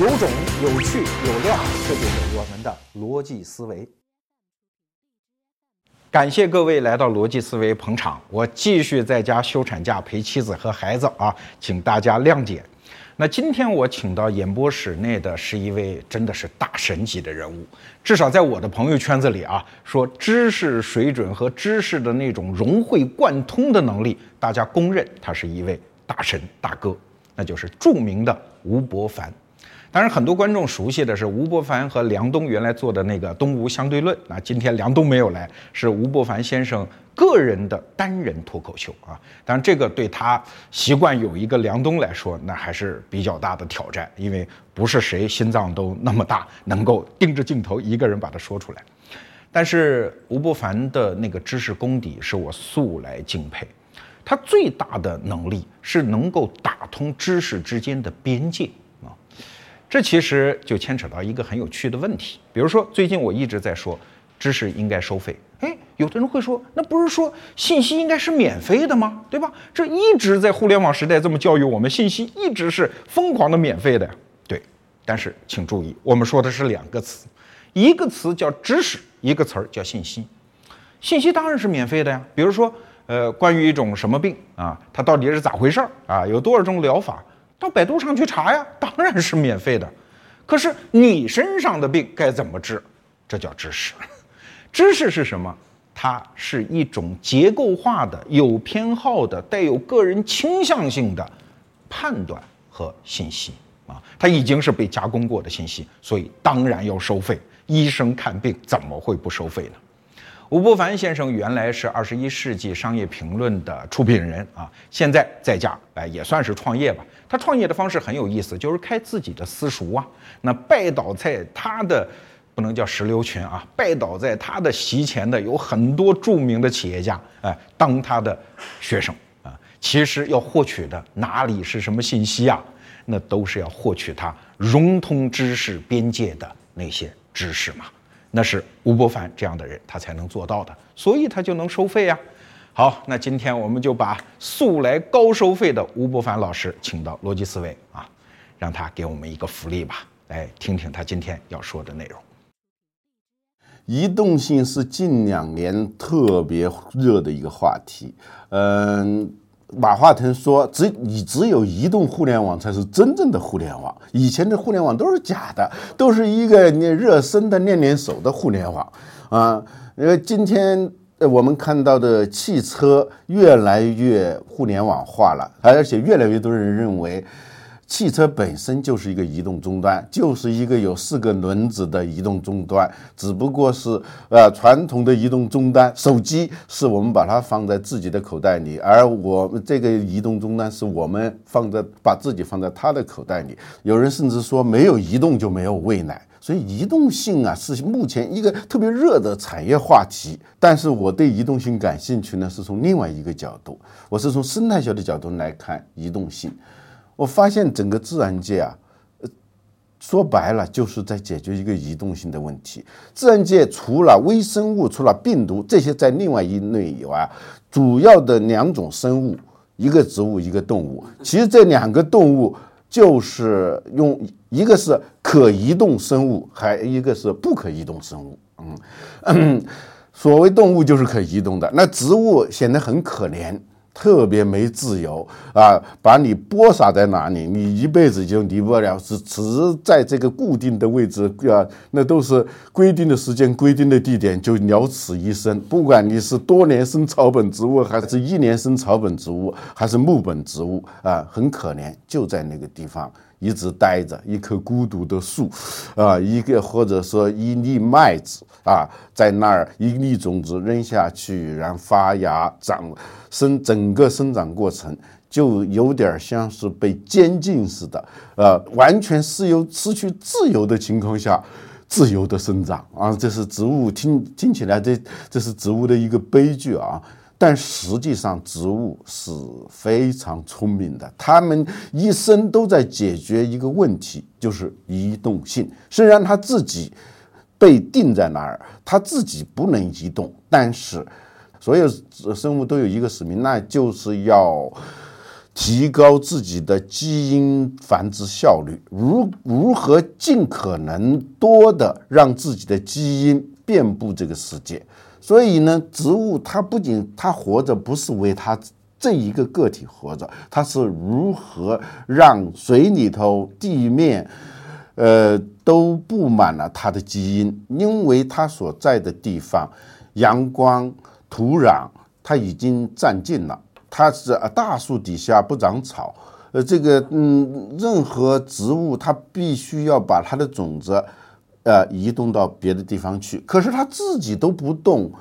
有种、有趣、有料，这就是我们的逻辑思维。感谢各位来到逻辑思维捧场，我继续在家休产假陪妻子和孩子啊，请大家谅解。那今天我请到演播室内的是一位真的是大神级的人物，至少在我的朋友圈子里啊，说知识水准和知识的那种融会贯通的能力，大家公认他是一位大神大哥，那就是著名的吴伯凡。当然，很多观众熟悉的是吴伯凡和梁冬原来做的那个《东吴相对论》。那今天梁冬没有来，是吴伯凡先生个人的单人脱口秀啊。当然，这个对他习惯有一个梁冬来说，那还是比较大的挑战，因为不是谁心脏都那么大，能够盯着镜头一个人把它说出来。但是吴伯凡的那个知识功底是我素来敬佩，他最大的能力是能够打通知识之间的边界。这其实就牵扯到一个很有趣的问题，比如说最近我一直在说知识应该收费，哎，有的人会说，那不是说信息应该是免费的吗？对吧？这一直在互联网时代这么教育我们，信息一直是疯狂的免费的呀。对，但是请注意，我们说的是两个词，一个词叫知识，一个词儿叫信息。信息当然是免费的呀，比如说，呃，关于一种什么病啊，它到底是咋回事儿啊？有多少种疗法？到百度上去查呀，当然是免费的。可是你身上的病该怎么治？这叫知识。知识是什么？它是一种结构化的、有偏好的、带有个人倾向性的判断和信息啊。它已经是被加工过的信息，所以当然要收费。医生看病怎么会不收费呢？吴伯凡先生原来是二十一世纪商业评论的出品人啊，现在在家哎也算是创业吧。他创业的方式很有意思，就是开自己的私塾啊。那拜倒在他的不能叫石榴群啊，拜倒在他的席前的有很多著名的企业家哎，当他的学生啊。其实要获取的哪里是什么信息啊？那都是要获取他融通知识边界的那些知识嘛。那是吴伯凡这样的人，他才能做到的，所以他就能收费呀。好，那今天我们就把素来高收费的吴伯凡老师请到逻辑思维啊，让他给我们一个福利吧，来听听他今天要说的内容。移动性是近两年特别热的一个话题，嗯。马化腾说：“只你只有移动互联网才是真正的互联网，以前的互联网都是假的，都是一个你热身的练练手的互联网啊。因为今天我们看到的汽车越来越互联网化了，而且越来越多人认为。”汽车本身就是一个移动终端，就是一个有四个轮子的移动终端，只不过是呃传统的移动终端，手机是我们把它放在自己的口袋里，而我们这个移动终端是我们放在把自己放在他的口袋里。有人甚至说没有移动就没有喂奶，所以移动性啊是目前一个特别热的产业话题。但是我对移动性感兴趣呢，是从另外一个角度，我是从生态学的角度来看移动性。我发现整个自然界啊，呃，说白了就是在解决一个移动性的问题。自然界除了微生物，除了病毒这些在另外一类以外，主要的两种生物，一个植物，一个动物。其实这两个动物就是用一个是可移动生物，还一个是不可移动生物。嗯，所谓动物就是可移动的，那植物显得很可怜。特别没自由啊！把你播撒在哪里，你一辈子就离不了，只只在这个固定的位置啊，那都是规定的时间、规定的地点，就了此一生。不管你是多年生草本植物，还是一年生草本植物，还是木本植物啊，很可怜，就在那个地方。一直待着，一棵孤独的树，啊，一个或者说一粒麦子啊，在那儿一粒种子扔下去，然后发芽、长生，整个生长过程就有点像是被监禁似的，呃，完全是由失去自由的情况下自由的生长啊，这是植物听听起来这这是植物的一个悲剧啊。但实际上，植物是非常聪明的，它们一生都在解决一个问题，就是移动性。虽然它自己被定在那儿，它自己不能移动，但是所有生物都有一个使命，那就是要。提高自己的基因繁殖效率，如如何尽可能多的让自己的基因遍布这个世界。所以呢，植物它不仅它活着不是为它这一个个体活着，它是如何让水里头、地面，呃，都布满了它的基因，因为它所在的地方，阳光、土壤，它已经占尽了。它是啊，大树底下不长草，呃，这个嗯，任何植物它必须要把它的种子。呃，移动到别的地方去，可是它自己都不动，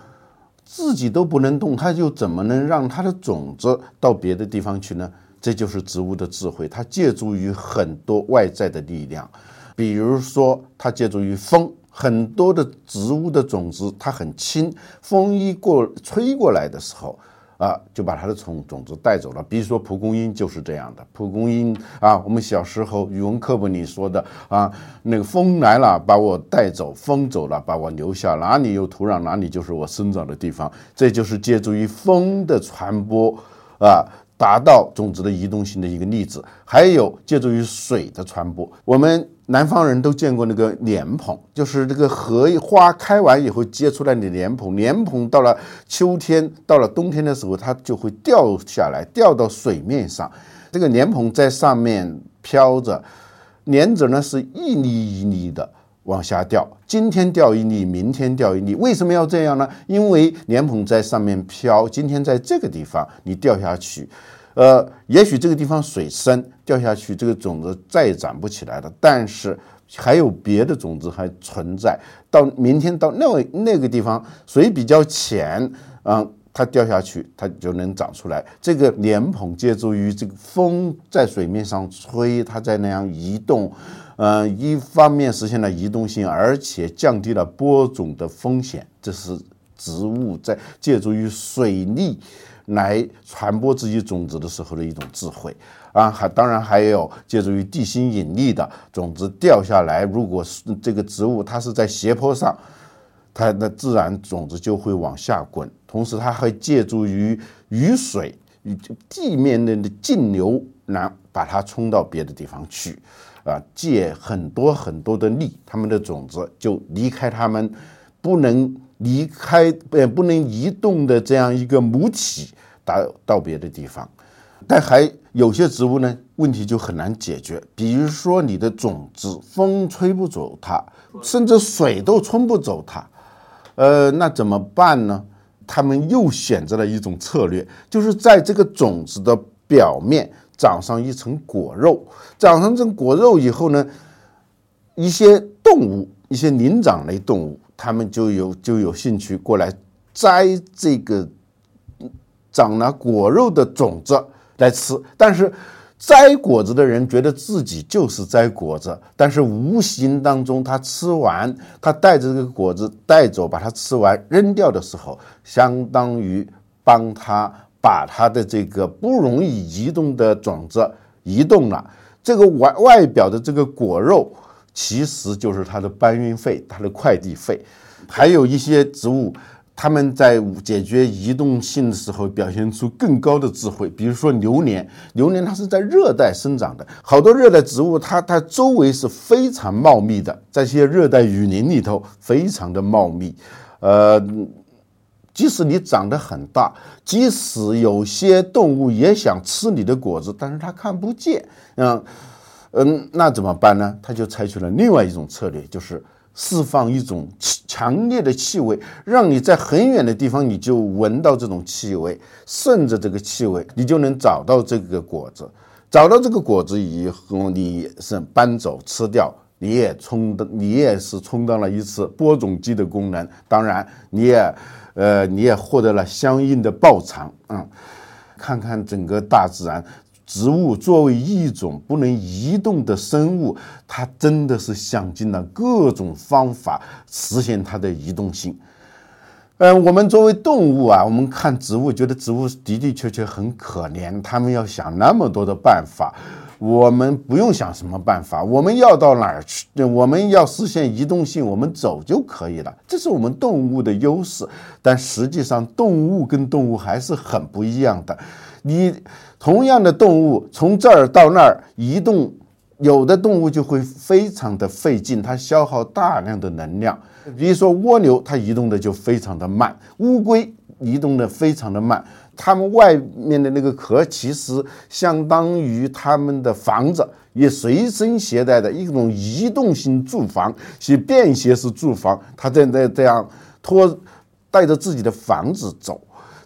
自己都不能动，它就怎么能让它的种子到别的地方去呢？这就是植物的智慧，它借助于很多外在的力量，比如说它借助于风，很多的植物的种子它很轻，风一过吹过来的时候。啊，就把它的种种子带走了。比如说蒲公英就是这样的。蒲公英啊，我们小时候语文课本里说的啊，那个风来了把我带走，风走了把我留下，哪里有土壤哪里就是我生长的地方。这就是借助于风的传播啊。达到种子的移动性的一个例子，还有借助于水的传播。我们南方人都见过那个莲蓬，就是这个荷花开完以后结出来的莲蓬。莲蓬到了秋天，到了冬天的时候，它就会掉下来，掉到水面上。这个莲蓬在上面飘着，莲子呢是一粒一粒的。往下掉，今天掉一粒，明天掉一粒，为什么要这样呢？因为莲蓬在上面飘，今天在这个地方你掉下去，呃，也许这个地方水深，掉下去这个种子再也长不起来了。但是还有别的种子还存在，到明天到那那个地方水比较浅，嗯，它掉下去它就能长出来。这个莲蓬借助于这个风在水面上吹，它在那样移动。嗯，一方面实现了移动性，而且降低了播种的风险。这是植物在借助于水力来传播自己种子的时候的一种智慧啊！还当然还有借助于地心引力的种子掉下来，如果是这个植物它是在斜坡上，它的自然种子就会往下滚。同时，它还借助于雨水与地面的径流来把它冲到别的地方去。啊，借很多很多的力，他们的种子就离开他们不能离开呃不能移动的这样一个母体，达到别的地方。但还有些植物呢，问题就很难解决。比如说你的种子，风吹不走它，甚至水都冲不走它，呃，那怎么办呢？他们又选择了一种策略，就是在这个种子的表面。长上一层果肉，长上这果肉以后呢，一些动物，一些灵长类动物，它们就有就有兴趣过来摘这个长了果肉的种子来吃。但是摘果子的人觉得自己就是摘果子，但是无形当中他吃完，他带着这个果子带走，把它吃完扔掉的时候，相当于帮他。把它的这个不容易移动的种子移动了，这个外外表的这个果肉其实就是它的搬运费、它的快递费。还有一些植物，它们在解决移动性的时候表现出更高的智慧。比如说榴莲，榴莲它是在热带生长的，好多热带植物它它周围是非常茂密的，在一些热带雨林里头非常的茂密，呃。即使你长得很大，即使有些动物也想吃你的果子，但是它看不见，嗯嗯，那怎么办呢？他就采取了另外一种策略，就是释放一种强烈的气味，让你在很远的地方你就闻到这种气味，顺着这个气味，你就能找到这个果子。找到这个果子以后，你是搬走吃掉，你也充当，你也是充当了一次播种机的功能。当然，你也。呃，你也获得了相应的报偿啊！看看整个大自然，植物作为一种不能移动的生物，它真的是想尽了各种方法实现它的移动性。嗯，我们作为动物啊，我们看植物，觉得植物的的确确很可怜，他们要想那么多的办法。我们不用想什么办法，我们要到哪儿去？我们要实现移动性，我们走就可以了。这是我们动物的优势，但实际上动物跟动物还是很不一样的。你同样的动物从这儿到那儿移动，有的动物就会非常的费劲，它消耗大量的能量。比如说蜗牛，它移动的就非常的慢；乌龟移动的非常的慢。它们外面的那个壳其实相当于它们的房子，也随身携带的一种移动性住房，是便携式住房。它在在这样拖带着自己的房子走，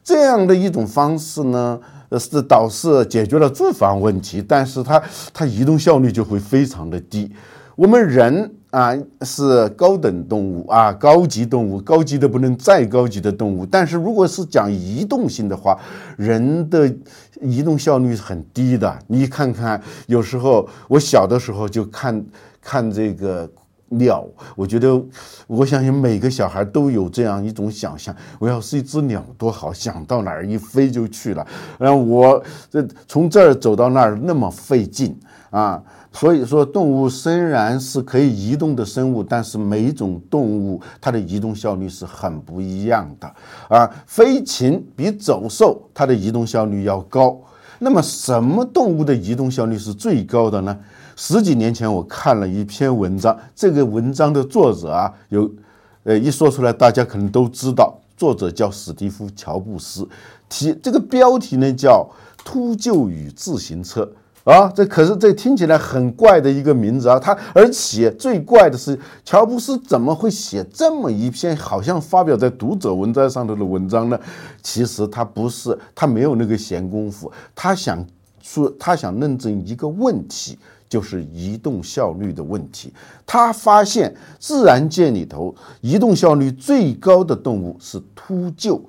这样的一种方式呢，是导致解决了住房问题，但是它它移动效率就会非常的低。我们人。啊，是高等动物啊，高级动物，高级的不能再高级的动物。但是如果是讲移动性的话，人的移动效率是很低的。你看看，有时候我小的时候就看看这个鸟，我觉得我相信每个小孩都有这样一种想象：我要是一只鸟多好，想到哪儿一飞就去了。然后我这从这儿走到那儿那么费劲啊。所以说，动物虽然是可以移动的生物，但是每一种动物它的移动效率是很不一样的啊。飞禽比走兽它的移动效率要高。那么，什么动物的移动效率是最高的呢？十几年前我看了一篇文章，这个文章的作者啊，有，呃，一说出来大家可能都知道，作者叫史蒂夫·乔布斯，题这个标题呢叫《秃鹫与自行车》。啊，这可是这听起来很怪的一个名字啊！他而且最怪的是，乔布斯怎么会写这么一篇好像发表在读者文摘上头的文章呢？其实他不是，他没有那个闲工夫，他想说，他想论证一个问题，就是移动效率的问题。他发现自然界里头移动效率最高的动物是秃鹫。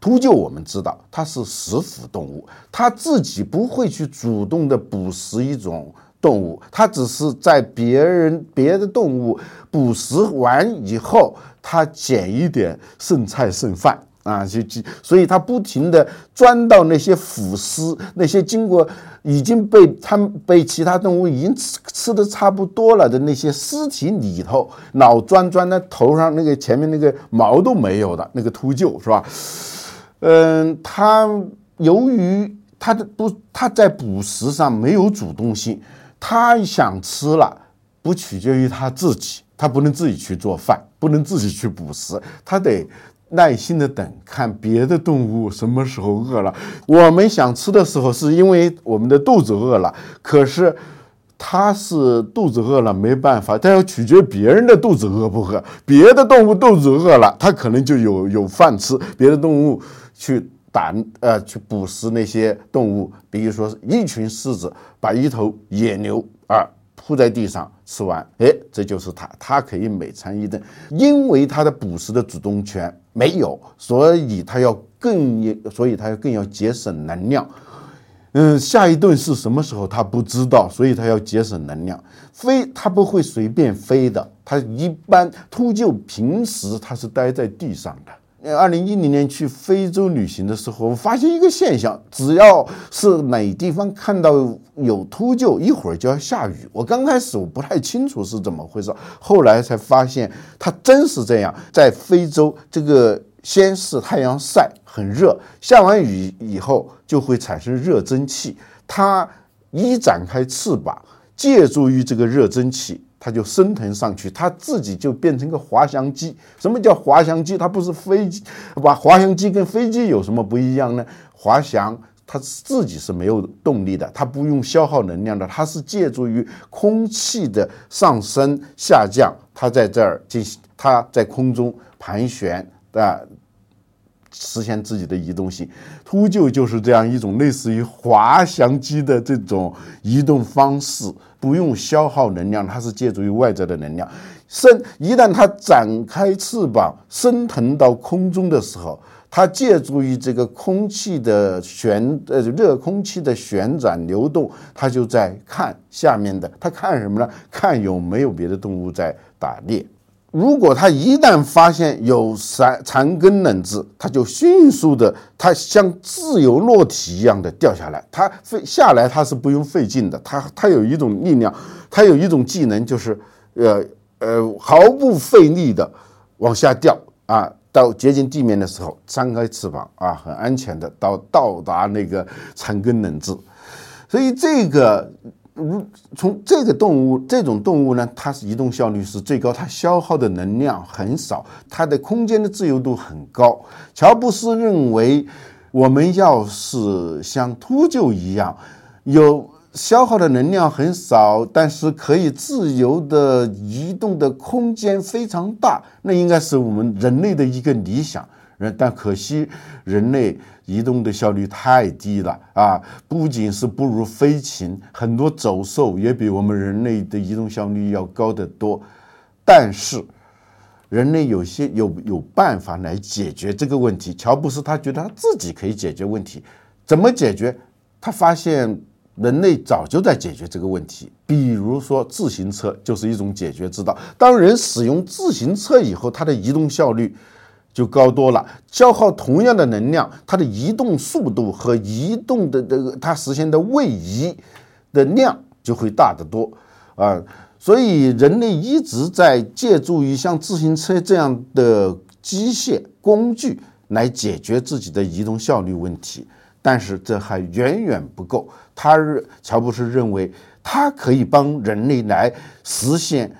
秃鹫我们知道它是食腐动物，它自己不会去主动的捕食一种动物，它只是在别人别的动物捕食完以后，它捡一点剩菜剩饭啊，就就所以它不停的钻到那些腐尸，那些经过已经被它被其他动物已经吃吃的差不多了的那些尸体里头，老钻钻的头上那个前面那个毛都没有的那个秃鹫是吧？嗯，它由于它的不，它在捕食上没有主动性，它想吃了，不取决于它自己，它不能自己去做饭，不能自己去捕食，它得耐心的等，看别的动物什么时候饿了。我们想吃的时候，是因为我们的肚子饿了，可是它是肚子饿了没办法，它要取决别人的肚子饿不饿。别的动物肚子饿了，它可能就有有饭吃，别的动物。去打呃，去捕食那些动物，比如说一群狮子把一头野牛啊扑在地上吃完，哎，这就是它，它可以每餐一顿，因为它的捕食的主动权没有，所以它要更，所以它要更要节省能量。嗯，下一顿是什么时候它不知道，所以它要节省能量。飞它不会随便飞的，它一般秃鹫平时它是待在地上的。二零一零年去非洲旅行的时候，我发现一个现象：只要是哪地方看到有秃鹫，一会儿就要下雨。我刚开始我不太清楚是怎么回事，后来才发现它真是这样。在非洲，这个先是太阳晒很热，下完雨以后就会产生热蒸汽，它一展开翅膀，借助于这个热蒸汽。它就升腾上去，它自己就变成个滑翔机。什么叫滑翔机？它不是飞机，把滑翔机跟飞机有什么不一样呢？滑翔它自己是没有动力的，它不用消耗能量的，它是借助于空气的上升下降，它在这儿进行，它在空中盘旋啊。实现自己的移动性，秃鹫就是这样一种类似于滑翔机的这种移动方式，不用消耗能量，它是借助于外在的能量。升一旦它展开翅膀升腾到空中的时候，它借助于这个空气的旋呃热空气的旋转流动，它就在看下面的，它看什么呢？看有没有别的动物在打猎。如果它一旦发现有残残根冷质，它就迅速的，它像自由落体一样的掉下来。它飞下来，它是不用费劲的。它它有一种力量，它有一种技能，就是呃呃毫不费力的往下掉啊。到接近地面的时候，张开翅膀啊，很安全的到到达那个残根冷质。所以这个，如从这个动物这种动物呢，它是移动效率是最高，它消耗的能量很少，它的空间的自由度很高。乔布斯认为，我们要是像秃鹫一样，有消耗的能量很少，但是可以自由的移动的空间非常大，那应该是我们人类的一个理想。人，但可惜人类移动的效率太低了啊！不仅是不如飞禽，很多走兽也比我们人类的移动效率要高得多。但是，人类有些有有办法来解决这个问题。乔布斯他觉得他自己可以解决问题，怎么解决？他发现人类早就在解决这个问题。比如说，自行车就是一种解决之道。当人使用自行车以后，它的移动效率。就高多了，消耗同样的能量，它的移动速度和移动的这个它实现的位移的量就会大得多啊！所以人类一直在借助于像自行车这样的机械工具来解决自己的移动效率问题，但是这还远远不够。他乔布斯认为，它可以帮人类来实现。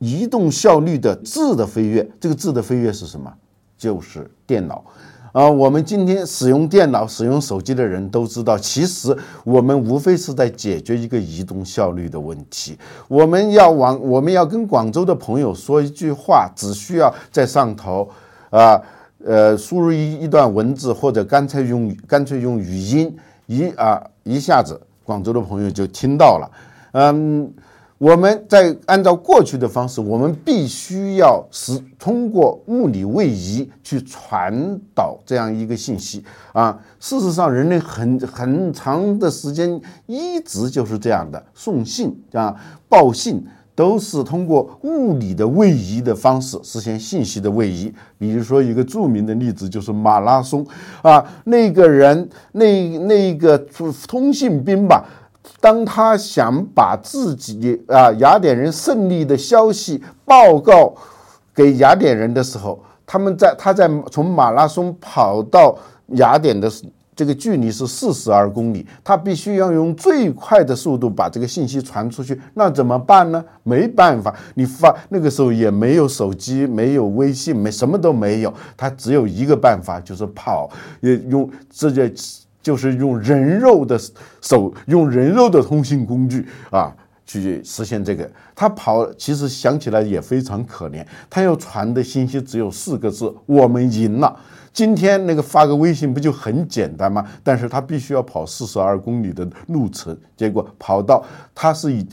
移动效率的质的飞跃，这个质的飞跃是什么？就是电脑啊！我们今天使用电脑、使用手机的人都知道，其实我们无非是在解决一个移动效率的问题。我们要往，我们要跟广州的朋友说一句话，只需要在上头啊，呃，输入一一段文字，或者干脆用干脆用语音，一啊一下子，广州的朋友就听到了，嗯。我们在按照过去的方式，我们必须要是通过物理位移去传导这样一个信息啊。事实上，人类很很长的时间一直就是这样的，送信啊、报信都是通过物理的位移的方式实现信息的位移。比如说，一个著名的例子就是马拉松啊，那个人那那个通信兵吧。当他想把自己啊雅典人胜利的消息报告给雅典人的时候，他们在他在从马拉松跑到雅典的这个距离是四十二公里，他必须要用最快的速度把这个信息传出去。那怎么办呢？没办法，你发那个时候也没有手机，没有微信，没什么都没有，他只有一个办法，就是跑，也用这些。就是用人肉的手，用人肉的通信工具啊，去实现这个。他跑，其实想起来也非常可怜。他要传的信息只有四个字：“我们赢了。”今天那个发个微信不就很简单吗？但是他必须要跑四十二公里的路程，结果跑到他是以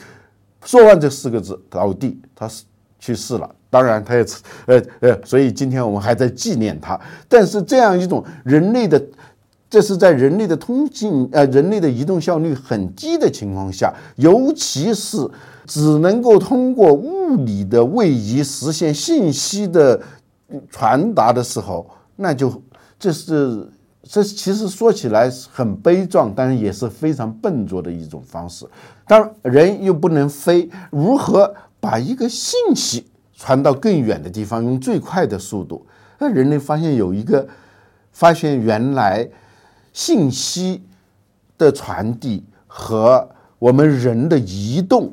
说完这四个字倒地，他是去世了。当然，他也呃呃，所以今天我们还在纪念他。但是这样一种人类的。这是在人类的通信呃，人类的移动效率很低的情况下，尤其是只能够通过物理的位移实现信息的传达的时候，那就这是这其实说起来很悲壮，但是也是非常笨拙的一种方式。当，人又不能飞，如何把一个信息传到更远的地方，用最快的速度？那人类发现有一个，发现原来。信息的传递和我们人的移动，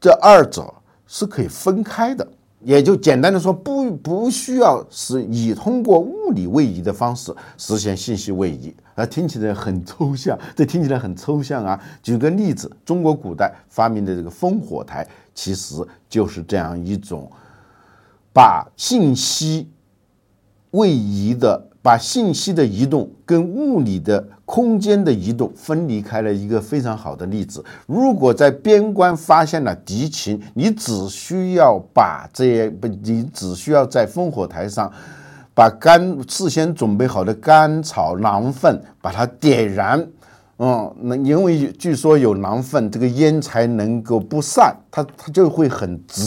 这二者是可以分开的。也就简单的说，不不需要是以通过物理位移的方式实现信息位移。啊，听起来很抽象，这听起来很抽象啊。举个例子，中国古代发明的这个烽火台，其实就是这样一种把信息位移的。把信息的移动跟物理的空间的移动分离开了一个非常好的例子。如果在边关发现了敌情，你只需要把这些不，你只需要在烽火台上把干事先准备好的干草狼粪把它点燃，嗯，那因为据说有狼粪，这个烟才能够不散，它它就会很直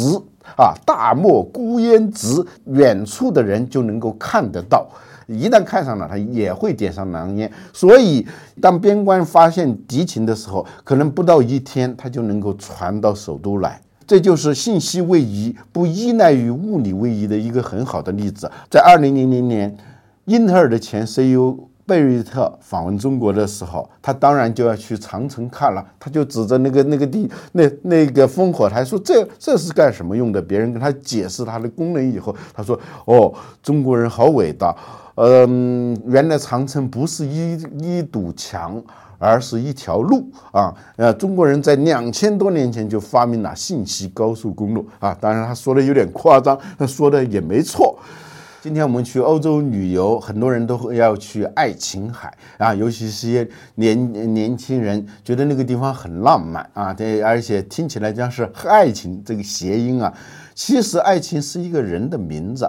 啊，大漠孤烟直，远处的人就能够看得到。一旦看上了，他也会点上狼烟。所以，当边关发现敌情的时候，可能不到一天，他就能够传到首都来。这就是信息位移不依赖于物理位移的一个很好的例子。在二零零零年，英特尔的前 CEO 贝瑞特访问中国的时候，他当然就要去长城看了，他就指着那个那个地那那个烽火台说：“这这是干什么用的？”别人跟他解释它的功能以后，他说：“哦，中国人好伟大。”嗯，原来长城不是一一堵墙，而是一条路啊！呃，中国人在两千多年前就发明了信息高速公路啊！当然他说的有点夸张，他说的也没错。今天我们去欧洲旅游，很多人都会要去爱琴海啊，尤其是些年年轻人觉得那个地方很浪漫啊，对，而且听起来像是爱情这个谐音啊。其实爱情是一个人的名字。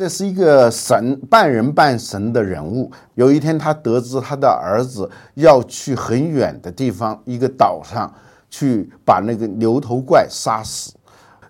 这是一个神半人半神的人物。有一天，他得知他的儿子要去很远的地方，一个岛上去把那个牛头怪杀死。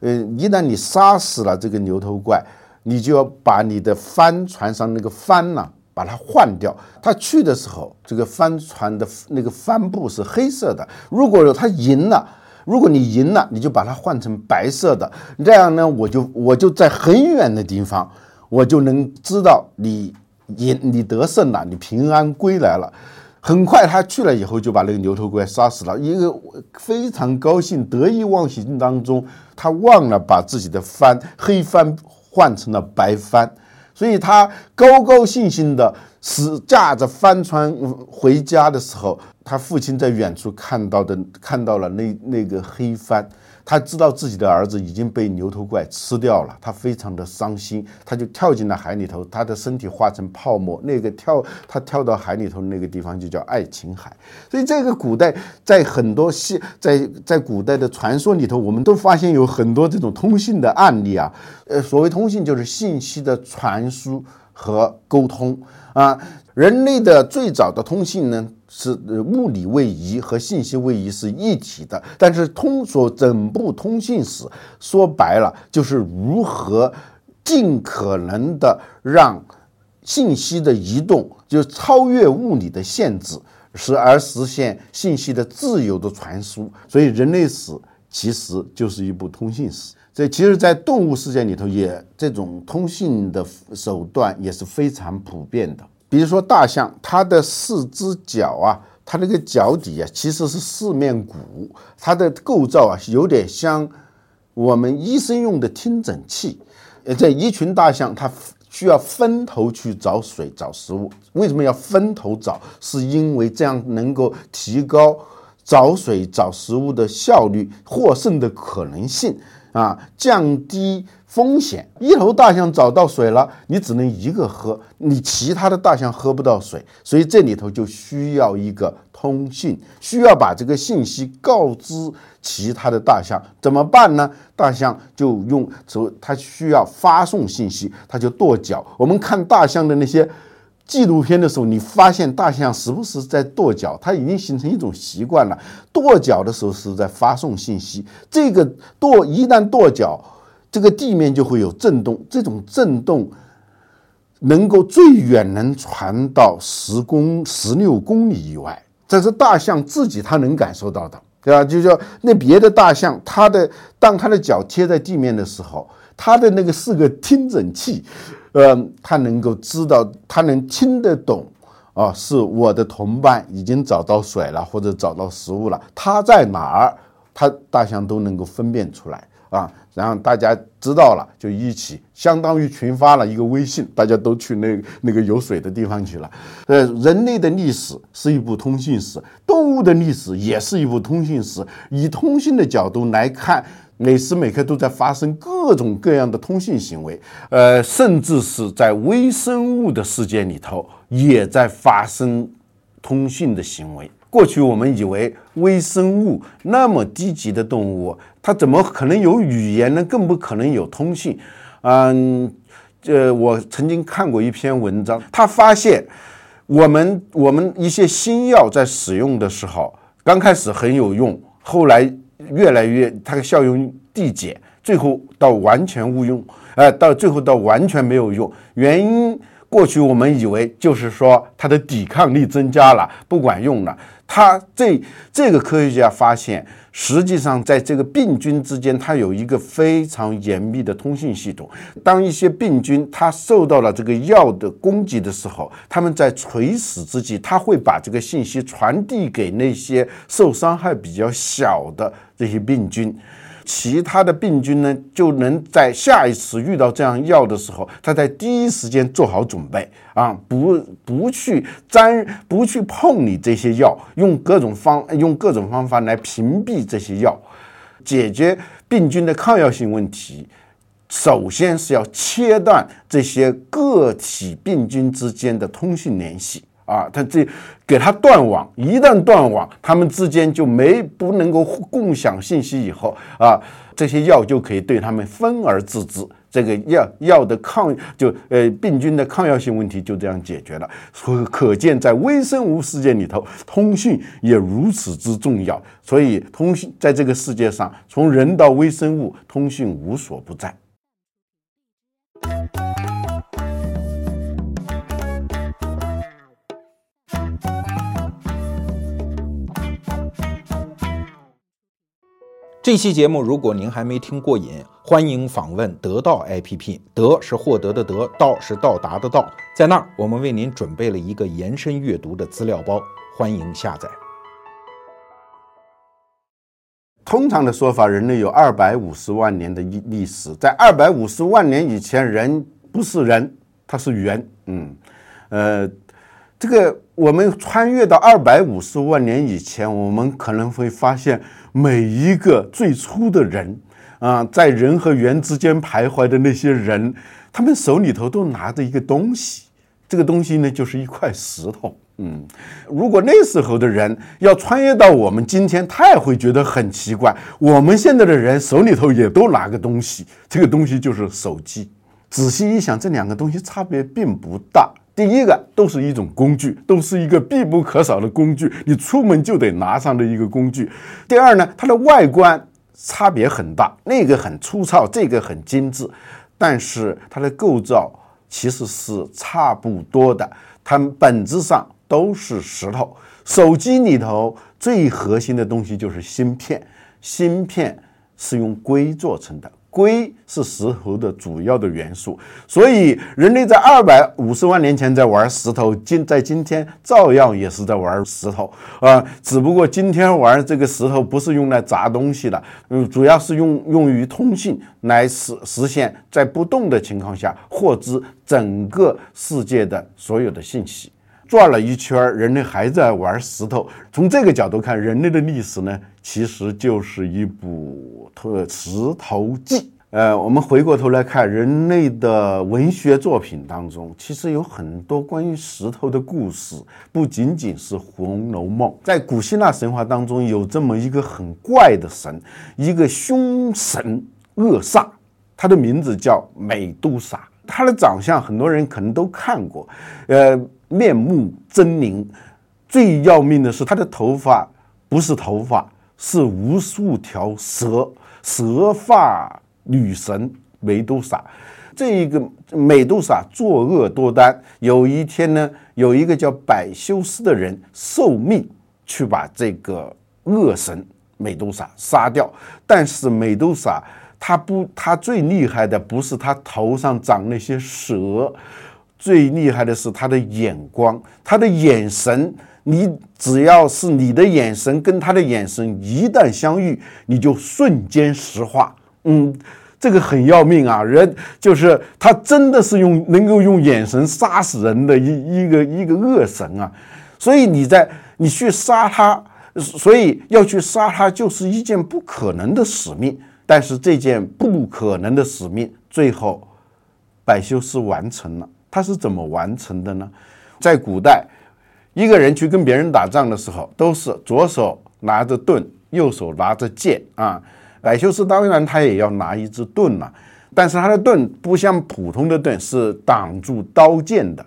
嗯，一旦你杀死了这个牛头怪，你就要把你的帆船上那个帆呢，把它换掉。他去的时候，这个帆船的那个帆布是黑色的。如果他赢了，如果你赢了，你就把它换成白色的。这样呢，我就我就在很远的地方。我就能知道你赢，你得胜了，你平安归来了。很快他去了以后，就把那个牛头怪杀死了。一个非常高兴、得意忘形当中，他忘了把自己的帆黑帆换成了白帆，所以他高高兴兴的是驾着帆船回家的时候，他父亲在远处看到的看到了那那个黑帆。他知道自己的儿子已经被牛头怪吃掉了，他非常的伤心，他就跳进了海里头，他的身体化成泡沫。那个跳他跳到海里头那个地方就叫爱琴海。所以这个古代在很多戏在在古代的传说里头，我们都发现有很多这种通信的案例啊。呃，所谓通信就是信息的传输和沟通啊。人类的最早的通信呢？是物理位移和信息位移是一体的，但是通所整部通信史说白了就是如何尽可能的让信息的移动就超越物理的限制，使而实现信息的自由的传输。所以人类史其实就是一部通信史。这其实，在动物世界里头，也这种通信的手段也是非常普遍的。比如说大象，它的四只脚啊，它那个脚底啊，其实是四面鼓，它的构造啊，有点像我们医生用的听诊器。呃，在一群大象，它需要分头去找水、找食物。为什么要分头找？是因为这样能够提高找水、找食物的效率，获胜的可能性。啊，降低风险。一头大象找到水了，你只能一个喝，你其他的大象喝不到水，所以这里头就需要一个通信，需要把这个信息告知其他的大象。怎么办呢？大象就用，它需要发送信息，它就跺脚。我们看大象的那些。纪录片的时候，你发现大象时不时在跺脚，它已经形成一种习惯了。跺脚的时候是在发送信息，这个跺一旦跺脚，这个地面就会有震动，这种震动能够最远能传到十公十六公里以外，这是大象自己它能感受到的，对吧？就叫那别的大象，它的当它的脚贴在地面的时候，它的那个是个听诊器。呃，他能够知道，他能听得懂，啊，是我的同伴已经找到水了，或者找到食物了，他在哪儿？他大象都能够分辨出来啊。然后大家知道了，就一起，相当于群发了一个微信，大家都去那那个有水的地方去了。呃，人类的历史是一部通信史，动物的历史也是一部通信史。以通信的角度来看。每时每刻都在发生各种各样的通信行为，呃，甚至是在微生物的世界里头也在发生通信的行为。过去我们以为微生物那么低级的动物，它怎么可能有语言呢？更不可能有通信。嗯，这我曾经看过一篇文章，他发现我们我们一些新药在使用的时候，刚开始很有用，后来。越来越，它的效用递减，最后到完全无用，呃，到最后到完全没有用。原因，过去我们以为就是说它的抵抗力增加了，不管用了。他这这个科学家发现，实际上在这个病菌之间，它有一个非常严密的通信系统。当一些病菌它受到了这个药的攻击的时候，他们在垂死之际，他会把这个信息传递给那些受伤害比较小的这些病菌。其他的病菌呢，就能在下一次遇到这样药的时候，他在第一时间做好准备啊，不不去沾，不去碰你这些药，用各种方用各种方法来屏蔽这些药，解决病菌的抗药性问题。首先是要切断这些个体病菌之间的通信联系。啊，他这给他断网，一旦断网，他们之间就没不能够共享信息，以后啊，这些药就可以对他们分而治之，这个药药的抗就呃病菌的抗药性问题就这样解决了。所以可见，在微生物世界里头，通讯也如此之重要。所以，通讯在这个世界上，从人到微生物，通讯无所不在。这期节目，如果您还没听过瘾，欢迎访问得到 APP。得是获得的得，到是到达的到，在那儿我们为您准备了一个延伸阅读的资料包，欢迎下载。通常的说法，人类有二百五十万年的历历史，在二百五十万年以前，人不是人，他是猿。嗯，呃。这个我们穿越到二百五十万年以前，我们可能会发现每一个最初的人啊，在人和猿之间徘徊的那些人，他们手里头都拿着一个东西，这个东西呢就是一块石头。嗯，如果那时候的人要穿越到我们今天，他也会觉得很奇怪。我们现在的人手里头也都拿个东西，这个东西就是手机。仔细一想，这两个东西差别并不大。第一个都是一种工具，都是一个必不可少的工具，你出门就得拿上的一个工具。第二呢，它的外观差别很大，那个很粗糙，这个很精致，但是它的构造其实是差不多的，它们本质上都是石头。手机里头最核心的东西就是芯片，芯片是用硅做成的。硅是石头的主要的元素，所以人类在二百五十万年前在玩石头，今在今天照样也是在玩石头啊，只不过今天玩这个石头不是用来砸东西的，嗯，主要是用用于通信来实实现在不动的情况下获知整个世界的所有的信息。转了一圈，人类还在玩石头。从这个角度看，人类的历史呢，其实就是一部《特石头记》。呃，我们回过头来看，人类的文学作品当中，其实有很多关于石头的故事，不仅仅是《红楼梦》。在古希腊神话当中，有这么一个很怪的神，一个凶神恶煞，他的名字叫美杜莎。他的长相，很多人可能都看过，呃。面目狰狞，最要命的是他的头发不是头发，是无数条蛇，蛇发女神美杜莎。这一个美杜莎作恶多端，有一天呢，有一个叫百修斯的人受命去把这个恶神美杜莎杀掉，但是美杜莎她不，她最厉害的不是她头上长那些蛇。最厉害的是她的眼光，她的眼神，你只要是你的眼神跟他的眼神一旦相遇，你就瞬间石化。嗯，这个很要命啊！人就是他，真的是用能够用眼神杀死人的一一个一个恶神啊！所以你在你去杀他，所以要去杀他就是一件不可能的使命。但是这件不可能的使命，最后百修斯完成了。他是怎么完成的呢？在古代，一个人去跟别人打仗的时候，都是左手拿着盾，右手拿着剑啊。百修斯当然他也要拿一支盾了，但是他的盾不像普通的盾是挡住刀剑的，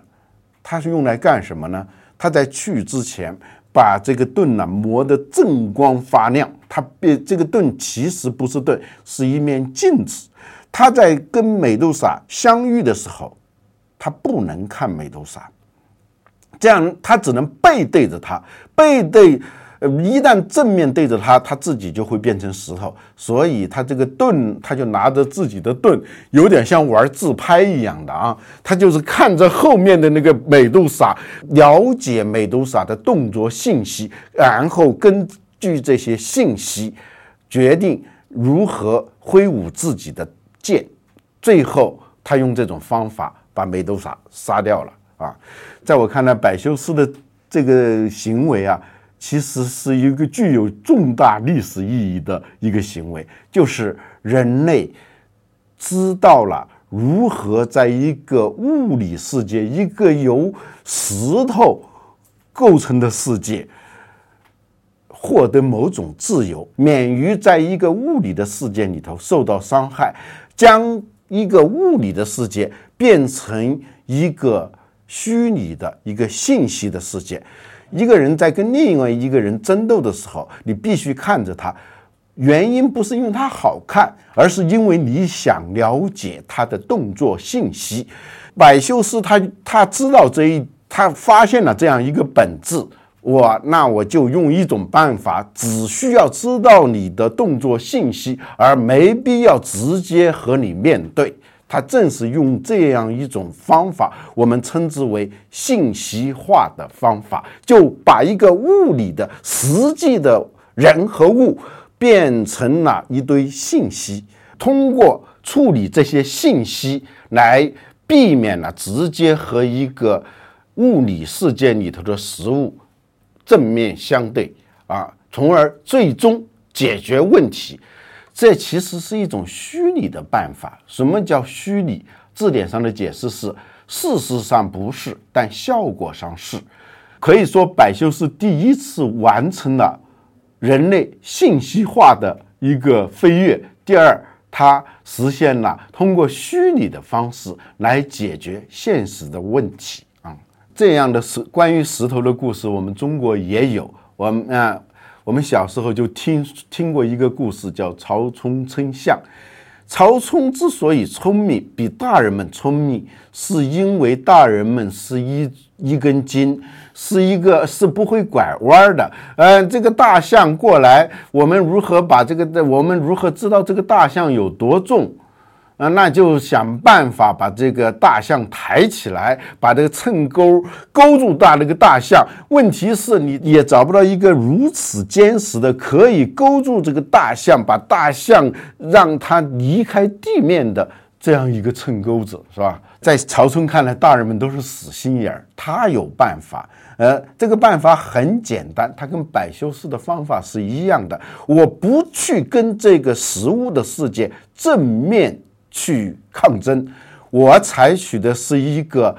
他是用来干什么呢？他在去之前把这个盾呢磨得锃光发亮，他变这个盾其实不是盾，是一面镜子。他在跟美杜莎相遇的时候。他不能看美杜莎，这样他只能背对着他，背对。呃，一旦正面对着他，他自己就会变成石头。所以他这个盾，他就拿着自己的盾，有点像玩自拍一样的啊。他就是看着后面的那个美杜莎，了解美杜莎的动作信息，然后根据这些信息，决定如何挥舞自己的剑。最后，他用这种方法把美杜莎杀掉了啊。在我看来，百修斯的这个行为啊。其实是一个具有重大历史意义的一个行为，就是人类知道了如何在一个物理世界、一个由石头构成的世界获得某种自由，免于在一个物理的世界里头受到伤害，将一个物理的世界变成一个虚拟的一个信息的世界。一个人在跟另外一个人争斗的时候，你必须看着他，原因不是因为他好看，而是因为你想了解他的动作信息。百修斯他他知道这一，他发现了这样一个本质，我那我就用一种办法，只需要知道你的动作信息，而没必要直接和你面对。他正是用这样一种方法，我们称之为信息化的方法，就把一个物理的实际的人和物变成了一堆信息，通过处理这些信息来避免了直接和一个物理世界里头的实物正面相对啊，从而最终解决问题。这其实是一种虚拟的办法。什么叫虚拟？字典上的解释是：事实上不是，但效果上是。可以说，百修是第一次完成了人类信息化的一个飞跃。第二，它实现了通过虚拟的方式来解决现实的问题。啊，这样的石关于石头的故事，我们中国也有。我们啊。我们小时候就听听过一个故事，叫曹冲称象。曹冲之所以聪明，比大人们聪明，是因为大人们是一一根筋，是一个是不会拐弯的。嗯，这个大象过来，我们如何把这个的？我们如何知道这个大象有多重？啊，那就想办法把这个大象抬起来，把这个秤钩勾住大那个大象。问题是你也找不到一个如此坚实的可以勾住这个大象，把大象让它离开地面的这样一个秤钩子，是吧？在曹冲看来，大人们都是死心眼儿，他有办法。呃，这个办法很简单，他跟百修斯的方法是一样的。我不去跟这个食物的世界正面。去抗争，我采取的是一个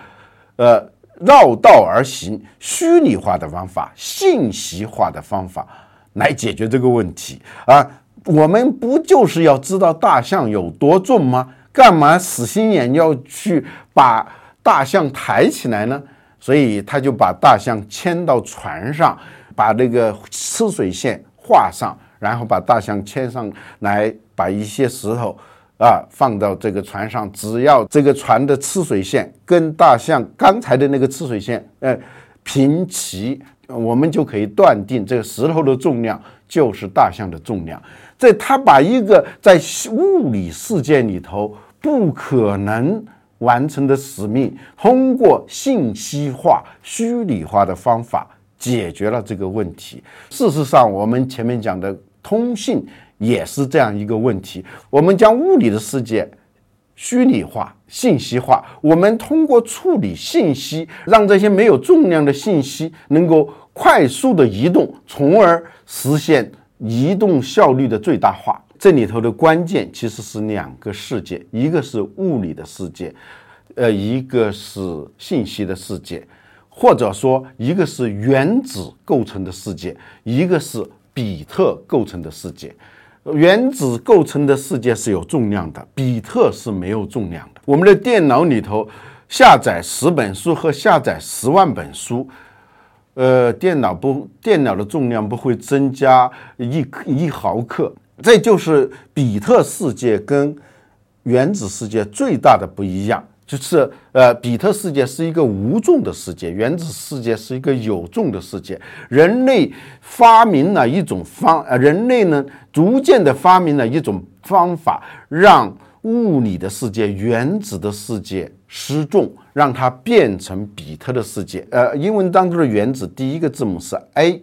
呃绕道而行、虚拟化的方法、信息化的方法来解决这个问题啊！我们不就是要知道大象有多重吗？干嘛死心眼要去把大象抬起来呢？所以他就把大象牵到船上，把那个吃水线画上，然后把大象牵上来，把一些石头。啊，放到这个船上，只要这个船的吃水线跟大象刚才的那个吃水线，呃，平齐，我们就可以断定这个石头的重量就是大象的重量。这他把一个在物理世界里头不可能完成的使命，通过信息化、虚拟化的方法解决了这个问题。事实上，我们前面讲的通信。也是这样一个问题。我们将物理的世界虚拟化、信息化，我们通过处理信息，让这些没有重量的信息能够快速的移动，从而实现移动效率的最大化。这里头的关键其实是两个世界，一个是物理的世界，呃，一个是信息的世界，或者说一个是原子构成的世界，一个是比特构成的世界。原子构成的世界是有重量的，比特是没有重量的。我们的电脑里头下载十本书和下载十万本书，呃，电脑不，电脑的重量不会增加一克一毫克。这就是比特世界跟原子世界最大的不一样。就是呃，比特世界是一个无重的世界，原子世界是一个有重的世界。人类发明了一种方，呃，人类呢逐渐的发明了一种方法，让物理的世界、原子的世界失重，让它变成比特的世界。呃，英文当中的原子第一个字母是 A，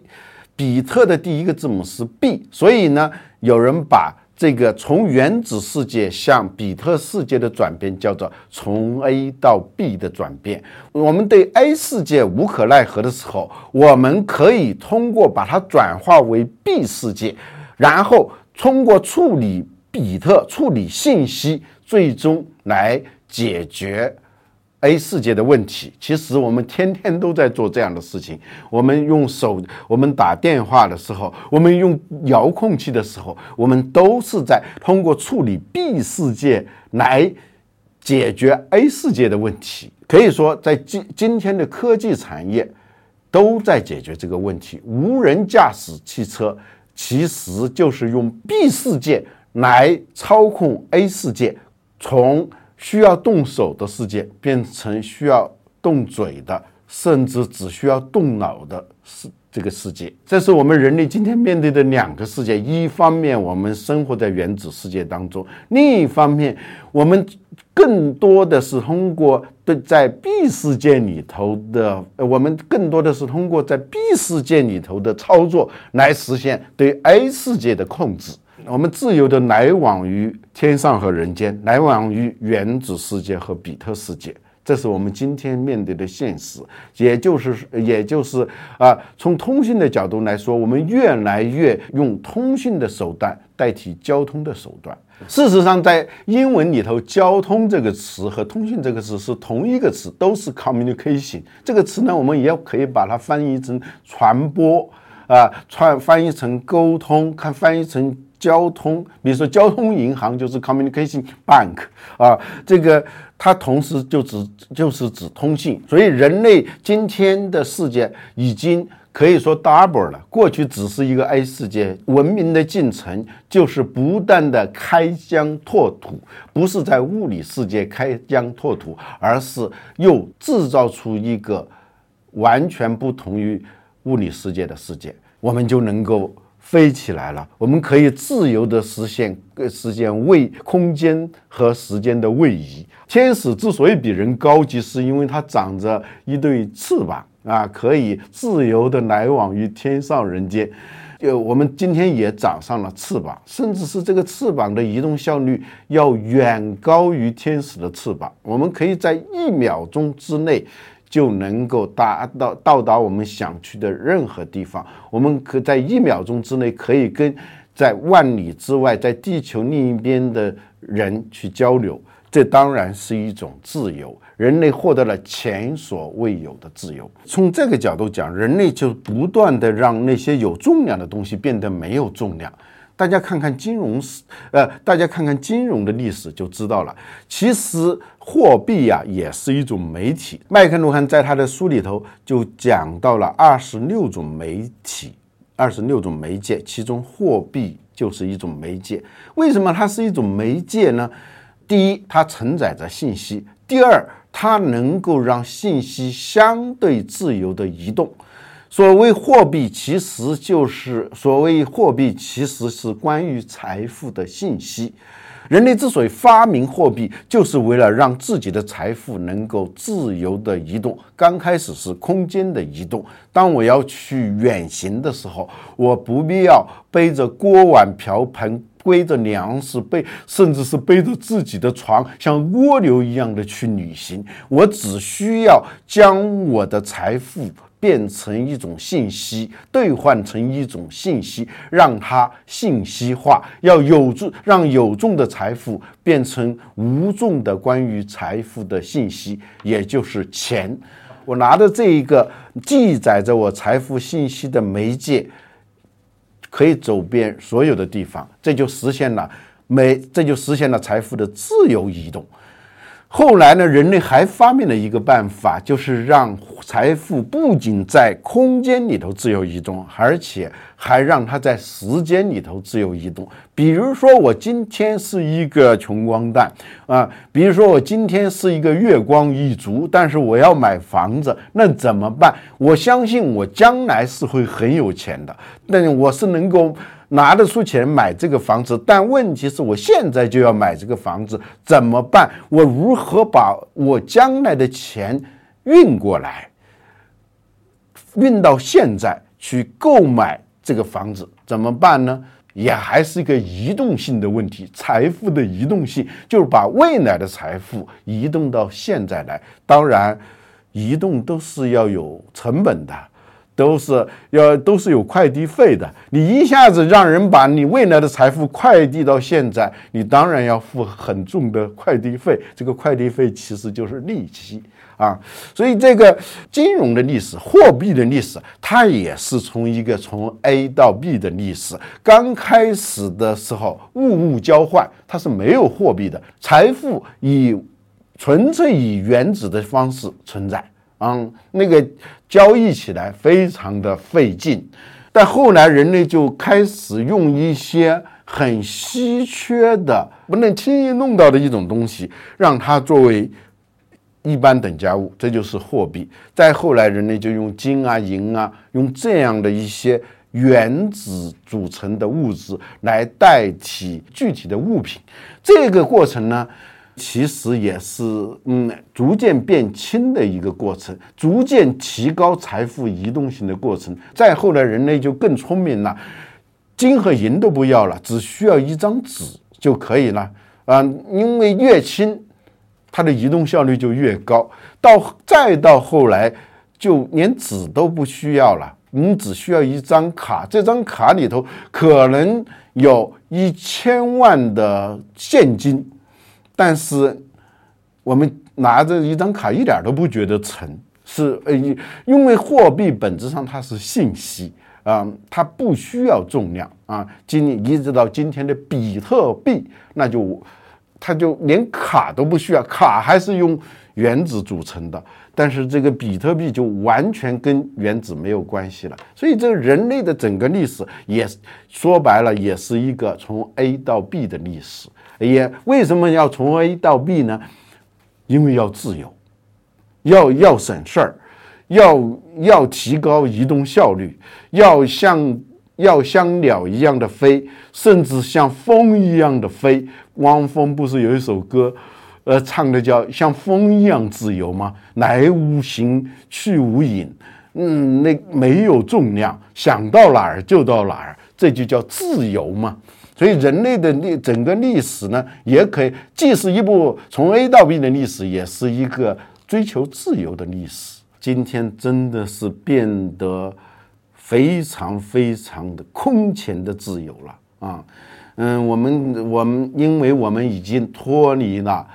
比特的第一个字母是 B，所以呢，有人把这个从原子世界向比特世界的转变叫做从 A 到 B 的转变。我们对 A 世界无可奈何的时候，我们可以通过把它转化为 B 世界，然后通过处理比特、处理信息，最终来解决。A 世界的问题，其实我们天天都在做这样的事情。我们用手，我们打电话的时候，我们用遥控器的时候，我们都是在通过处理 B 世界来解决 A 世界的问题。可以说，在今今天的科技产业都在解决这个问题。无人驾驶汽车其实就是用 B 世界来操控 A 世界，从。需要动手的世界变成需要动嘴的，甚至只需要动脑的世这个世界，这是我们人类今天面对的两个世界。一方面，我们生活在原子世界当中；另一方面，我们更多的是通过对在 B 世界里头的，我们更多的是通过在 B 世界里头的操作来实现对 A 世界的控制。我们自由的来往于天上和人间，来往于原子世界和比特世界，这是我们今天面对的现实。也就是，也就是啊，从通信的角度来说，我们越来越用通讯的手段代替交通的手段。事实上，在英文里头，“交通”这个词和“通讯”这个词是同一个词，都是 communication 这个词呢，我们也可以把它翻译成传播啊，传翻译成沟通，看翻译成。交通，比如说交通银行就是 communication bank 啊，这个它同时就指就是指通信，所以人类今天的世界已经可以说 double 了。过去只是一个 A 世界，文明的进程就是不断的开疆拓土，不是在物理世界开疆拓土，而是又制造出一个完全不同于物理世界的世界，我们就能够。飞起来了，我们可以自由地实现实现位空间和时间的位移。天使之所以比人高级，是因为它长着一对翅膀啊，可以自由地来往于天上人间。就我们今天也长上了翅膀，甚至是这个翅膀的移动效率要远高于天使的翅膀。我们可以在一秒钟之内。就能够达到到达我们想去的任何地方。我们可在一秒钟之内可以跟在万里之外、在地球另一边的人去交流。这当然是一种自由，人类获得了前所未有的自由。从这个角度讲，人类就不断的让那些有重量的东西变得没有重量。大家看看金融史，呃，大家看看金融的历史就知道了。其实货币呀也是一种媒体。麦克卢汉在他的书里头就讲到了二十六种媒体，二十六种媒介，其中货币就是一种媒介。为什么它是一种媒介呢？第一，它承载着信息；第二，它能够让信息相对自由的移动。所谓货币，其实就是所谓货币，其实是关于财富的信息。人类之所以发明货币，就是为了让自己的财富能够自由的移动。刚开始是空间的移动，当我要去远行的时候，我不必要背着锅碗瓢盆，背着粮食，背甚至是背着自己的床，像蜗牛一样的去旅行。我只需要将我的财富。变成一种信息，兑换成一种信息，让它信息化，要有重，让有重的财富变成无重的关于财富的信息，也就是钱。我拿着这一个记载着我财富信息的媒介，可以走遍所有的地方，这就实现了没？这就实现了财富的自由移动。后来呢，人类还发明了一个办法，就是让财富不仅在空间里头自由移动，而且还让它在时间里头自由移动。比如说，我今天是一个穷光蛋啊，比如说我今天是一个月光一族，但是我要买房子，那怎么办？我相信我将来是会很有钱的，但我是能够。拿得出钱买这个房子，但问题是我现在就要买这个房子，怎么办？我如何把我将来的钱运过来，运到现在去购买这个房子？怎么办呢？也还是一个移动性的问题，财富的移动性，就是把未来的财富移动到现在来。当然，移动都是要有成本的。都是要都是有快递费的。你一下子让人把你未来的财富快递到现在，你当然要付很重的快递费。这个快递费其实就是利息啊。所以这个金融的历史、货币的历史，它也是从一个从 A 到 B 的历史。刚开始的时候，物物交换，它是没有货币的，财富以纯粹以原子的方式存在。嗯，那个交易起来非常的费劲，但后来人类就开始用一些很稀缺的、不能轻易弄到的一种东西，让它作为一般等价物，这就是货币。再后来，人类就用金啊、银啊，用这样的一些原子组成的物质来代替具体的物品。这个过程呢？其实也是，嗯，逐渐变轻的一个过程，逐渐提高财富移动性的过程。再后来，人类就更聪明了，金和银都不要了，只需要一张纸就可以了。啊，因为越轻，它的移动效率就越高。到再到后来，就连纸都不需要了，你只需要一张卡，这张卡里头可能有一千万的现金。但是，我们拿着一张卡一点都不觉得沉，是呃，因为货币本质上它是信息啊，它不需要重量啊。今一直到今天的比特币，那就它就连卡都不需要，卡还是用原子组成的，但是这个比特币就完全跟原子没有关系了。所以，这个人类的整个历史也说白了，也是一个从 A 到 B 的历史。也为什么要从 A 到 B 呢？因为要自由，要要省事儿，要要提高移动效率，要像要像鸟一样的飞，甚至像风一样的飞。汪峰不是有一首歌，呃，唱的叫像风一样自由吗？来无形，去无影，嗯，那没有重量，想到哪儿就到哪儿，这就叫自由嘛。所以，人类的历整个历史呢，也可以既是一部从 A 到 B 的历史，也是一个追求自由的历史。今天真的是变得非常非常的空前的自由了啊！嗯，我们我们，因为我们已经脱离了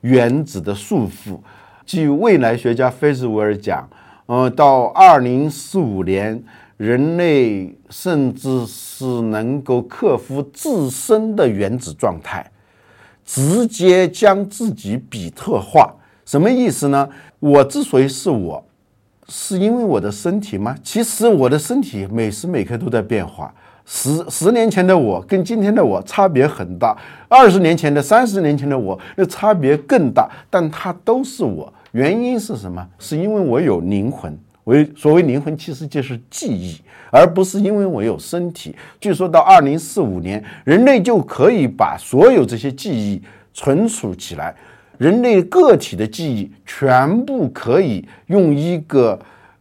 原子的束缚。据未来学家菲兹韦尔讲，呃，到二零四五年。人类甚至是能够克服自身的原子状态，直接将自己比特化。什么意思呢？我之所以是我，是因为我的身体吗？其实我的身体每时每刻都在变化。十十年前的我跟今天的我差别很大，二十年前的、三十年前的我那差别更大。但它都是我，原因是什么？是因为我有灵魂。为所谓灵魂，其实就是记忆，而不是因为我有身体。据说到二零四五年，人类就可以把所有这些记忆存储起来，人类个体的记忆全部可以用一个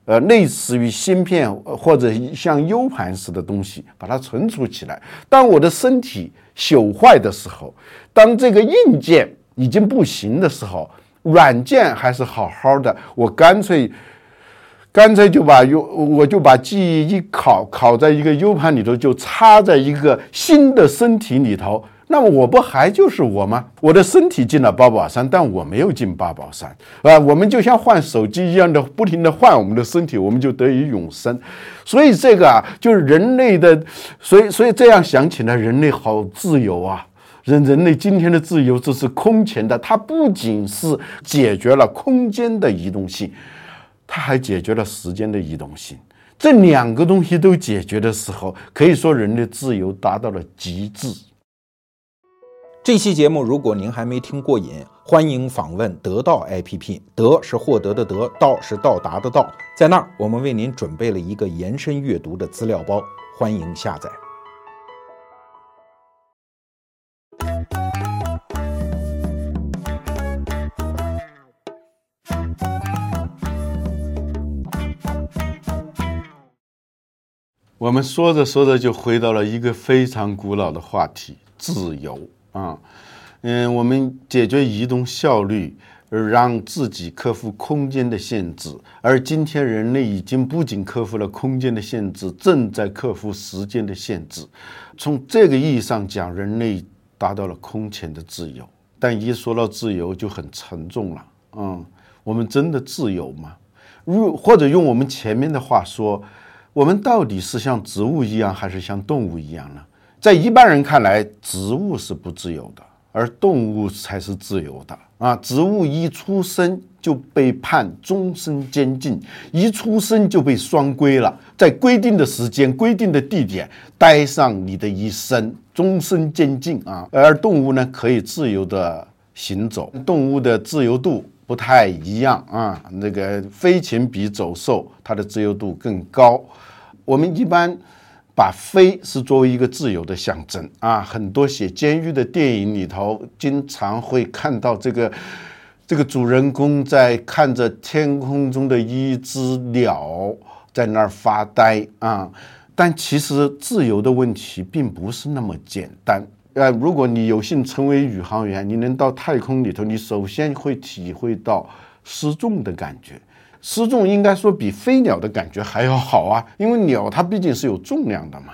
呃类似于芯片或者像 U 盘似的东西把它存储起来。当我的身体朽坏的时候，当这个硬件已经不行的时候，软件还是好好的，我干脆。干脆就把 U，我就把记忆一拷，拷在一个 U 盘里头，就插在一个新的身体里头。那么我不还就是我吗？我的身体进了八宝山，但我没有进八宝山啊。我们就像换手机一样的，不停的换我们的身体，我们就得以永生。所以这个啊，就是人类的，所以所以这样想起来，人类好自由啊。人人类今天的自由这是空前的，它不仅是解决了空间的移动性，它还解决了时间的移动性。这两个东西都解决的时候，可以说人的自由达到了极致。这期节目如果您还没听过瘾，欢迎访问得到 APP，得是获得的得，到是到达的到，在那儿我们为您准备了一个延伸阅读的资料包，欢迎下载。我们说着说着就回到了一个非常古老的话题——自由啊。嗯，我们解决移动效率，而让自己克服空间的限制。而今天人类已经不仅克服了空间的限制，正在克服时间的限制。从这个意义上讲，人类达到了空前的自由。但一说到自由，就很沉重了。嗯，我们真的自由吗？如或者用我们前面的话说。我们到底是像植物一样，还是像动物一样呢？在一般人看来，植物是不自由的，而动物才是自由的啊！植物一出生就被判终身监禁，一出生就被双规了，在规定的时间、规定的地点待上你的一生，终身监禁啊！而动物呢，可以自由的行走，动物的自由度。不太一样啊，那个飞禽比走兽，它的自由度更高。我们一般把飞是作为一个自由的象征啊，很多写监狱的电影里头，经常会看到这个这个主人公在看着天空中的一只鸟在那儿发呆啊。但其实自由的问题并不是那么简单。呃，如果你有幸成为宇航员，你能到太空里头，你首先会体会到失重的感觉。失重应该说比飞鸟的感觉还要好啊，因为鸟它毕竟是有重量的嘛。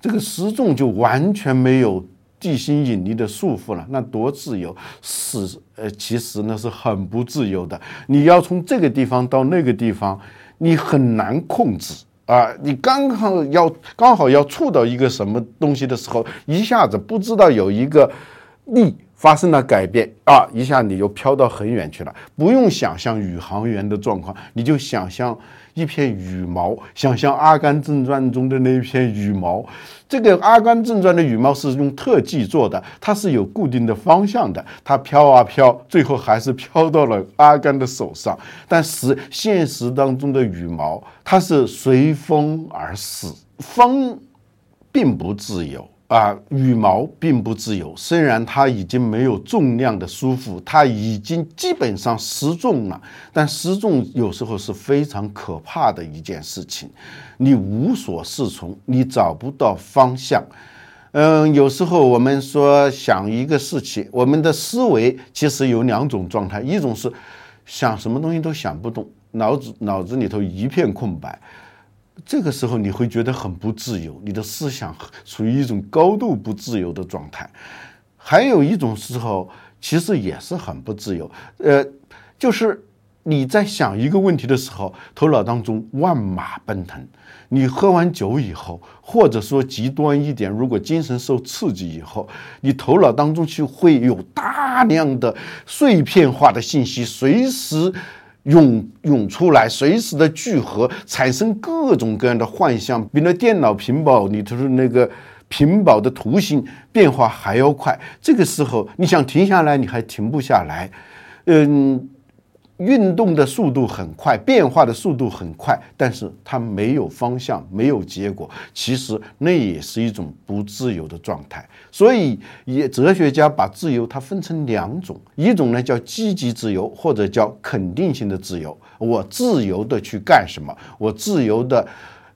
这个失重就完全没有地心引力的束缚了，那多自由！是呃，其实那是很不自由的。你要从这个地方到那个地方，你很难控制。啊，你刚好要刚好要触到一个什么东西的时候，一下子不知道有一个力发生了改变啊，一下你就飘到很远去了。不用想象宇航员的状况，你就想象。一片羽毛，想象《阿甘正传》中的那一片羽毛。这个《阿甘正传》的羽毛是用特技做的，它是有固定的方向的，它飘啊飘，最后还是飘到了阿甘的手上。但是现实当中的羽毛，它是随风而逝，风并不自由。啊，羽毛并不自由，虽然它已经没有重量的束缚，它已经基本上失重了，但失重有时候是非常可怕的一件事情，你无所适从，你找不到方向。嗯，有时候我们说想一个事情，我们的思维其实有两种状态，一种是想什么东西都想不动，脑子脑子里头一片空白。这个时候你会觉得很不自由，你的思想处于一种高度不自由的状态。还有一种时候，其实也是很不自由，呃，就是你在想一个问题的时候，头脑当中万马奔腾。你喝完酒以后，或者说极端一点，如果精神受刺激以后，你头脑当中就会有大量的碎片化的信息，随时。涌涌出来，随时的聚合，产生各种各样的幻象，比那电脑屏保里头的那个屏保的图形变化还要快。这个时候，你想停下来，你还停不下来。嗯。运动的速度很快，变化的速度很快，但是它没有方向，没有结果。其实那也是一种不自由的状态。所以，也哲学家把自由它分成两种，一种呢叫积极自由，或者叫肯定性的自由。我自由的去干什么？我自由的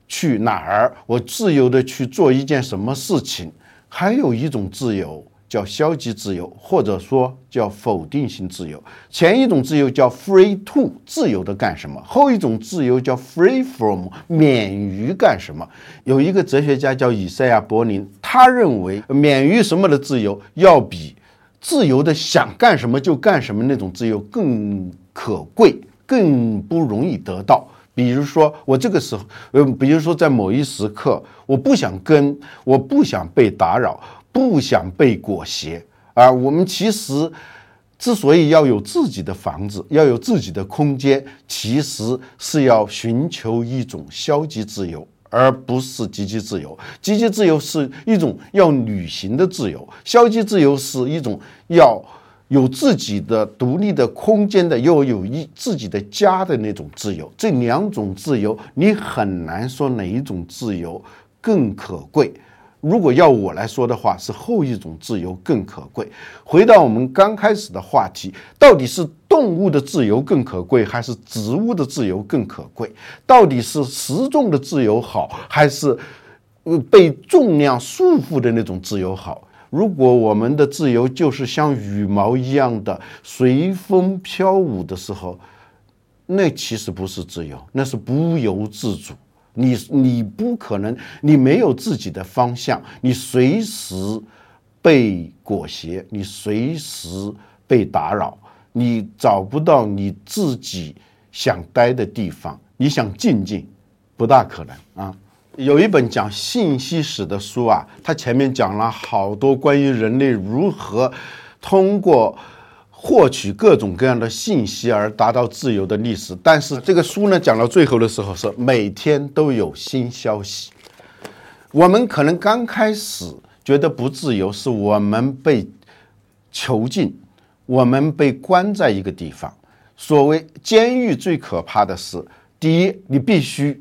去哪儿？我自由的去做一件什么事情？还有一种自由。叫消极自由，或者说叫否定性自由。前一种自由叫 free to，自由的干什么；后一种自由叫 free from，免于干什么。有一个哲学家叫以赛亚·柏林，他认为免于什么的自由，要比自由的想干什么就干什么那种自由更可贵，更不容易得到。比如说，我这个时候，呃，比如说在某一时刻，我不想跟，我不想被打扰。不想被裹挟，啊，我们其实之所以要有自己的房子，要有自己的空间，其实是要寻求一种消极自由，而不是积极自由。积极自由是一种要旅行的自由，消极自由是一种要有自己的独立的空间的，又有一自己的家的那种自由。这两种自由，你很难说哪一种自由更可贵。如果要我来说的话，是后一种自由更可贵。回到我们刚开始的话题，到底是动物的自由更可贵，还是植物的自由更可贵？到底是食重的自由好，还是被重量束缚的那种自由好？如果我们的自由就是像羽毛一样的随风飘舞的时候，那其实不是自由，那是不由自主。你你不可能，你没有自己的方向，你随时被裹挟，你随时被打扰，你找不到你自己想待的地方，你想静静，不大可能啊。有一本讲信息史的书啊，它前面讲了好多关于人类如何通过。获取各种各样的信息而达到自由的历史，但是这个书呢讲到最后的时候是每天都有新消息。我们可能刚开始觉得不自由，是我们被囚禁，我们被关在一个地方。所谓监狱最可怕的是，第一，你必须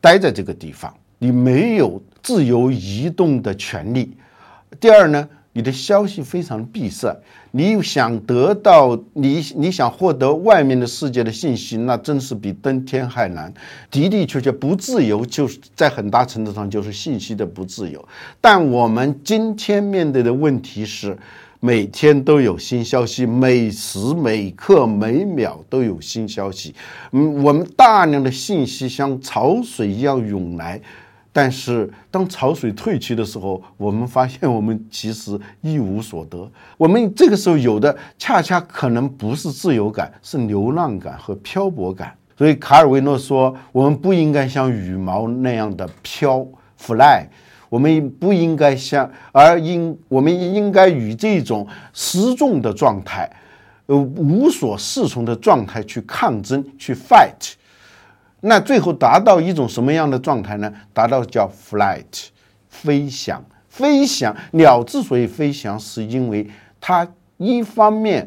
待在这个地方，你没有自由移动的权利；第二呢。你的消息非常闭塞，你想得到你你想获得外面的世界的信息，那真是比登天还难。的的确确不自由，就是在很大程度上就是信息的不自由。但我们今天面对的问题是，每天都有新消息，每时每刻每秒都有新消息。嗯，我们大量的信息像潮水一样涌来。但是当潮水退去的时候，我们发现我们其实一无所得。我们这个时候有的恰恰可能不是自由感，是流浪感和漂泊感。所以卡尔维诺说，我们不应该像羽毛那样的飘 fly，我们不应该像，而应我们应该与这种失重的状态，呃无所适从的状态去抗争，去 fight。那最后达到一种什么样的状态呢？达到叫 flight，飞翔。飞翔，鸟之所以飞翔，是因为它一方面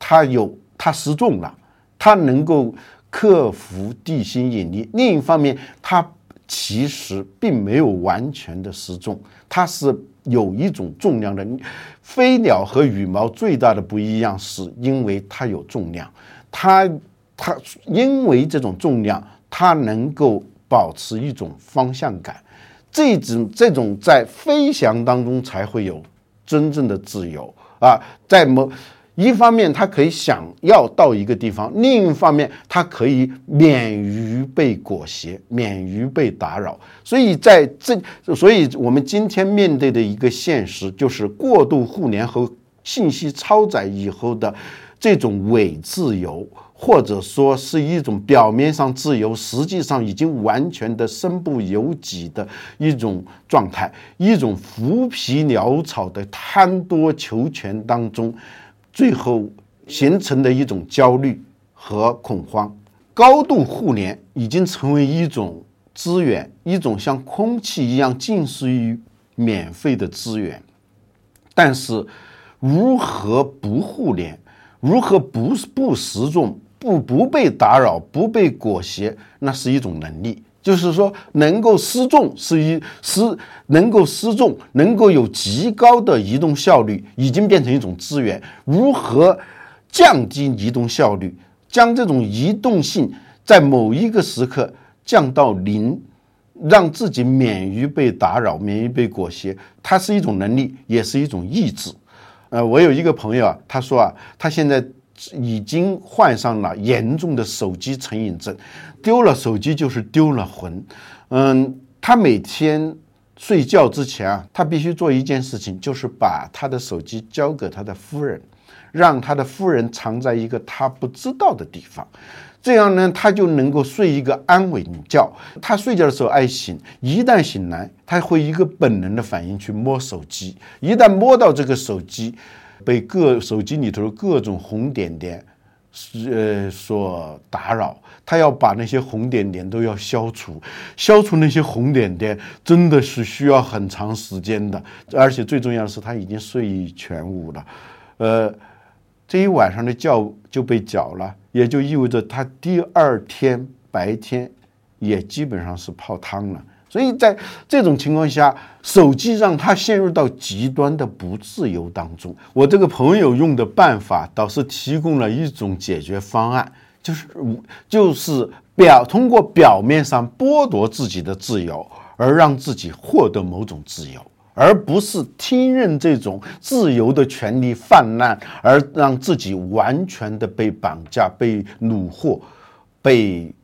它有它失重了，它能够克服地心引力；另一方面，它其实并没有完全的失重，它是有一种重量的。飞鸟和羽毛最大的不一样，是因为它有重量，它。它因为这种重量，它能够保持一种方向感，这种这种在飞翔当中才会有真正的自由啊！在某一方面，它可以想要到一个地方；另一方面，它可以免于被裹挟，免于被打扰。所以在这，所以我们今天面对的一个现实，就是过度互联和信息超载以后的这种伪自由。或者说是一种表面上自由，实际上已经完全的身不由己的一种状态，一种浮皮潦草的贪多求全当中，最后形成的一种焦虑和恐慌。高度互联已经成为一种资源，一种像空气一样近似于免费的资源。但是，如何不互联？如何不不失重？不不被打扰，不被裹挟，那是一种能力。就是说，能够失重是一失，能够失重，能够有极高的移动效率，已经变成一种资源。如何降低移动效率，将这种移动性在某一个时刻降到零，让自己免于被打扰，免于被裹挟，它是一种能力，也是一种意志。呃，我有一个朋友啊，他说啊，他现在。已经患上了严重的手机成瘾症，丢了手机就是丢了魂。嗯，他每天睡觉之前啊，他必须做一件事情，就是把他的手机交给他的夫人，让他的夫人藏在一个他不知道的地方。这样呢，他就能够睡一个安稳觉。他睡觉的时候爱醒，一旦醒来，他会一个本能的反应去摸手机。一旦摸到这个手机，被各手机里头的各种红点点，呃所打扰，他要把那些红点点都要消除。消除那些红点点真的是需要很长时间的，而且最重要的是他已经睡意全无了，呃。这一晚上的觉就被搅了，也就意味着他第二天白天也基本上是泡汤了。所以在这种情况下，手机让他陷入到极端的不自由当中。我这个朋友用的办法倒是提供了一种解决方案，就是就是表通过表面上剥夺自己的自由，而让自己获得某种自由。而不是听任这种自由的权利泛滥，而让自己完全的被绑架、被虏获、被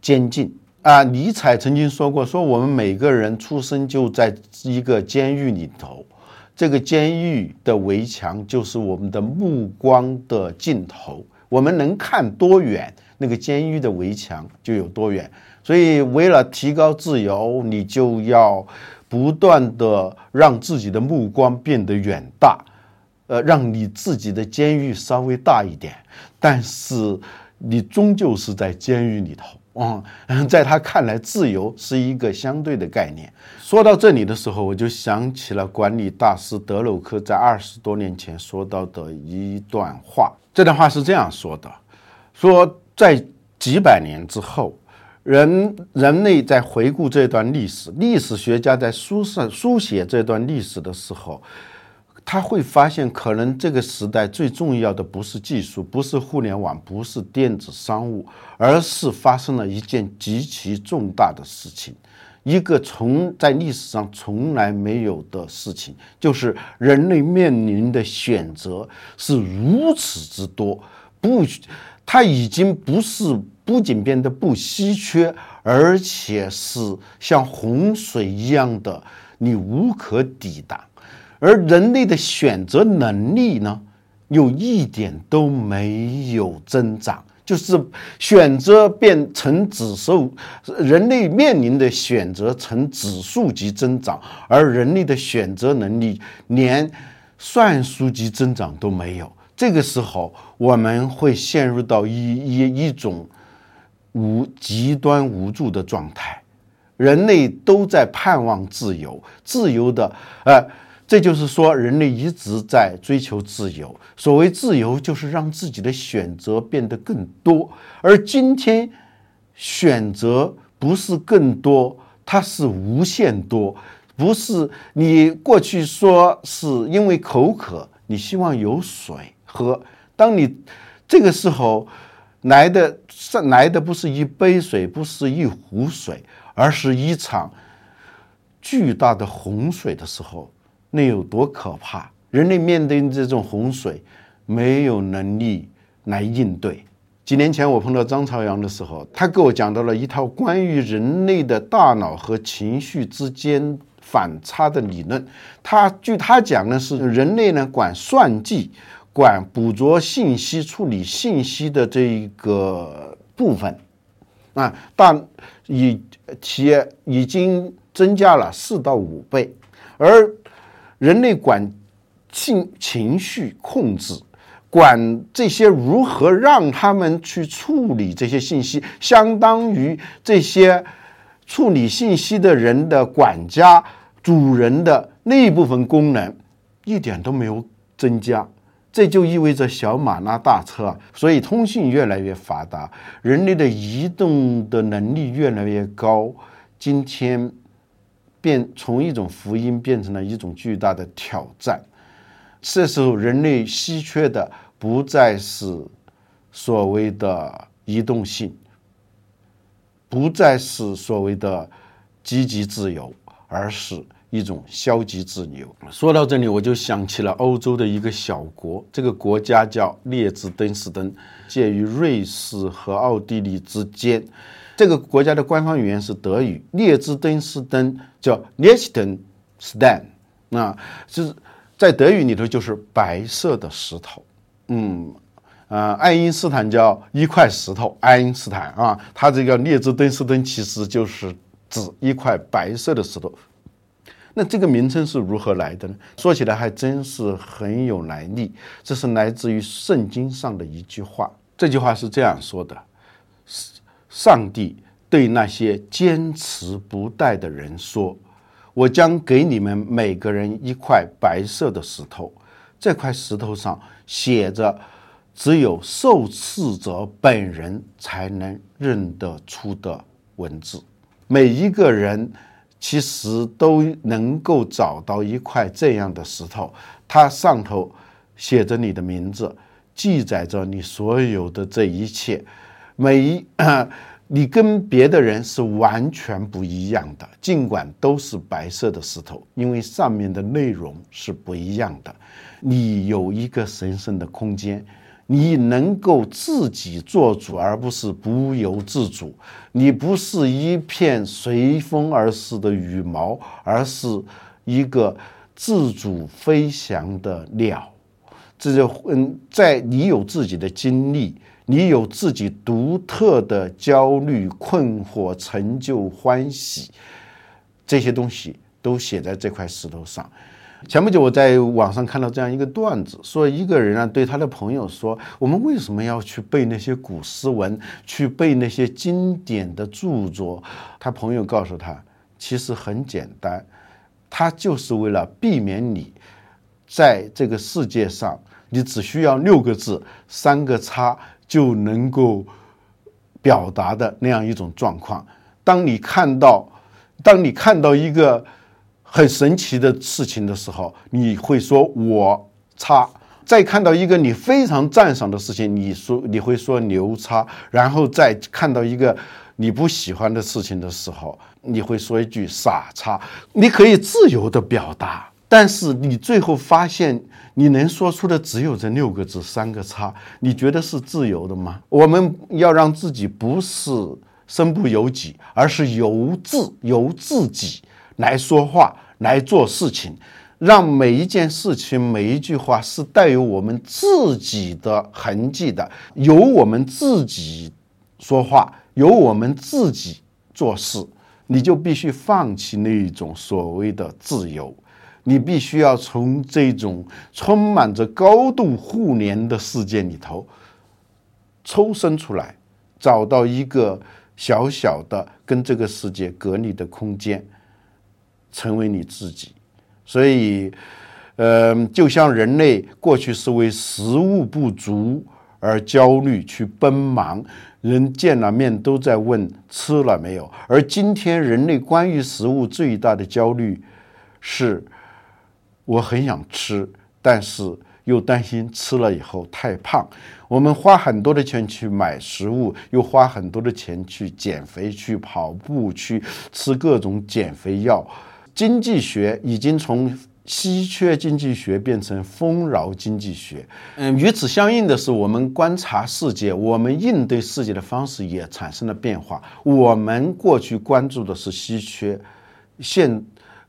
监禁啊！尼采曾经说过：“说我们每个人出生就在一个监狱里头，这个监狱的围墙就是我们的目光的尽头，我们能看多远，那个监狱的围墙就有多远。所以，为了提高自由，你就要。”不断的让自己的目光变得远大，呃，让你自己的监狱稍微大一点，但是你终究是在监狱里头。嗯，在他看来，自由是一个相对的概念。说到这里的时候，我就想起了管理大师德鲁克在二十多年前说到的一段话。这段话是这样说的：说在几百年之后。人人类在回顾这段历史，历史学家在书上书写这段历史的时候，他会发现，可能这个时代最重要的不是技术，不是互联网，不是电子商务，而是发生了一件极其重大的事情，一个从在历史上从来没有的事情，就是人类面临的选择是如此之多，不，它已经不是。不仅变得不稀缺，而且是像洪水一样的，你无可抵挡。而人类的选择能力呢，又一点都没有增长，就是选择变成指数，人类面临的选择呈指数级增长，而人类的选择能力连算术级增长都没有。这个时候，我们会陷入到一一一种。无极端无助的状态，人类都在盼望自由，自由的，呃，这就是说，人类一直在追求自由。所谓自由，就是让自己的选择变得更多。而今天，选择不是更多，它是无限多。不是你过去说是因为口渴，你希望有水喝，当你这个时候。来的来的不是一杯水，不是一壶水，而是一场巨大的洪水的时候，那有多可怕？人类面对这种洪水，没有能力来应对。几年前我碰到张朝阳的时候，他给我讲到了一套关于人类的大脑和情绪之间反差的理论。他据他讲呢，是人类呢管算计。管捕捉信息、处理信息的这一个部分，啊，但已企业已经增加了四到五倍，而人类管情情绪控制，管这些如何让他们去处理这些信息，相当于这些处理信息的人的管家、主人的那一部分功能，一点都没有增加。这就意味着小马拉大车，所以通信越来越发达，人类的移动的能力越来越高。今天变从一种福音变成了一种巨大的挑战。这时候，人类稀缺的不再是所谓的移动性，不再是所谓的积极自由，而是。一种消极自由。说到这里，我就想起了欧洲的一个小国，这个国家叫列支敦士登，介于瑞士和奥地利之间。这个国家的官方语言是德语。列支敦士登叫 Liechtenstein，啊，就是在德语里头就是白色的石头。嗯，呃，爱因斯坦叫一块石头，爱因斯坦啊，他这个列支敦士登其实就是指一块白色的石头。那这个名称是如何来的呢？说起来还真是很有来历，这是来自于圣经上的一句话。这句话是这样说的：上帝对那些坚持不戴的人说。我将给你们每个人一块白色的石头，这块石头上写着只有受赐者本人才能认得出的文字。每一个人其实都能够找到一块这样的石头，它上头写着你的名字，记载着你所有的这一切，每一。你跟别的人是完全不一样的，尽管都是白色的石头，因为上面的内容是不一样的。你有一个神圣的空间，你能够自己做主，而不是不由自主。你不是一片随风而逝的羽毛，而是一个自主飞翔的鸟。这就嗯，在你有自己的经历。你有自己独特的焦虑、困惑、成就、欢喜，这些东西都写在这块石头上。前不久我在网上看到这样一个段子，说一个人啊对他的朋友说：“我们为什么要去背那些古诗文，去背那些经典的著作？”他朋友告诉他：“其实很简单，他就是为了避免你在这个世界上，你只需要六个字，三个叉。”就能够表达的那样一种状况。当你看到，当你看到一个很神奇的事情的时候，你会说“我差”；再看到一个你非常赞赏的事情，你说你会说“牛叉”；然后再看到一个你不喜欢的事情的时候，你会说一句“傻叉”。你可以自由的表达，但是你最后发现。你能说出的只有这六个字，三个叉，你觉得是自由的吗？我们要让自己不是身不由己，而是由自由自己来说话，来做事情，让每一件事情、每一句话是带有我们自己的痕迹的，由我们自己说话，由我们自己做事，你就必须放弃那一种所谓的自由。你必须要从这种充满着高度互联的世界里头抽身出来，找到一个小小的跟这个世界隔离的空间，成为你自己。所以，呃，就像人类过去是为食物不足而焦虑去奔忙，人见了面都在问吃了没有，而今天人类关于食物最大的焦虑是。我很想吃，但是又担心吃了以后太胖。我们花很多的钱去买食物，又花很多的钱去减肥、去跑步、去吃各种减肥药。经济学已经从稀缺经济学变成丰饶经济学。嗯，与此相应的是，我们观察世界、我们应对世界的方式也产生了变化。我们过去关注的是稀缺，现。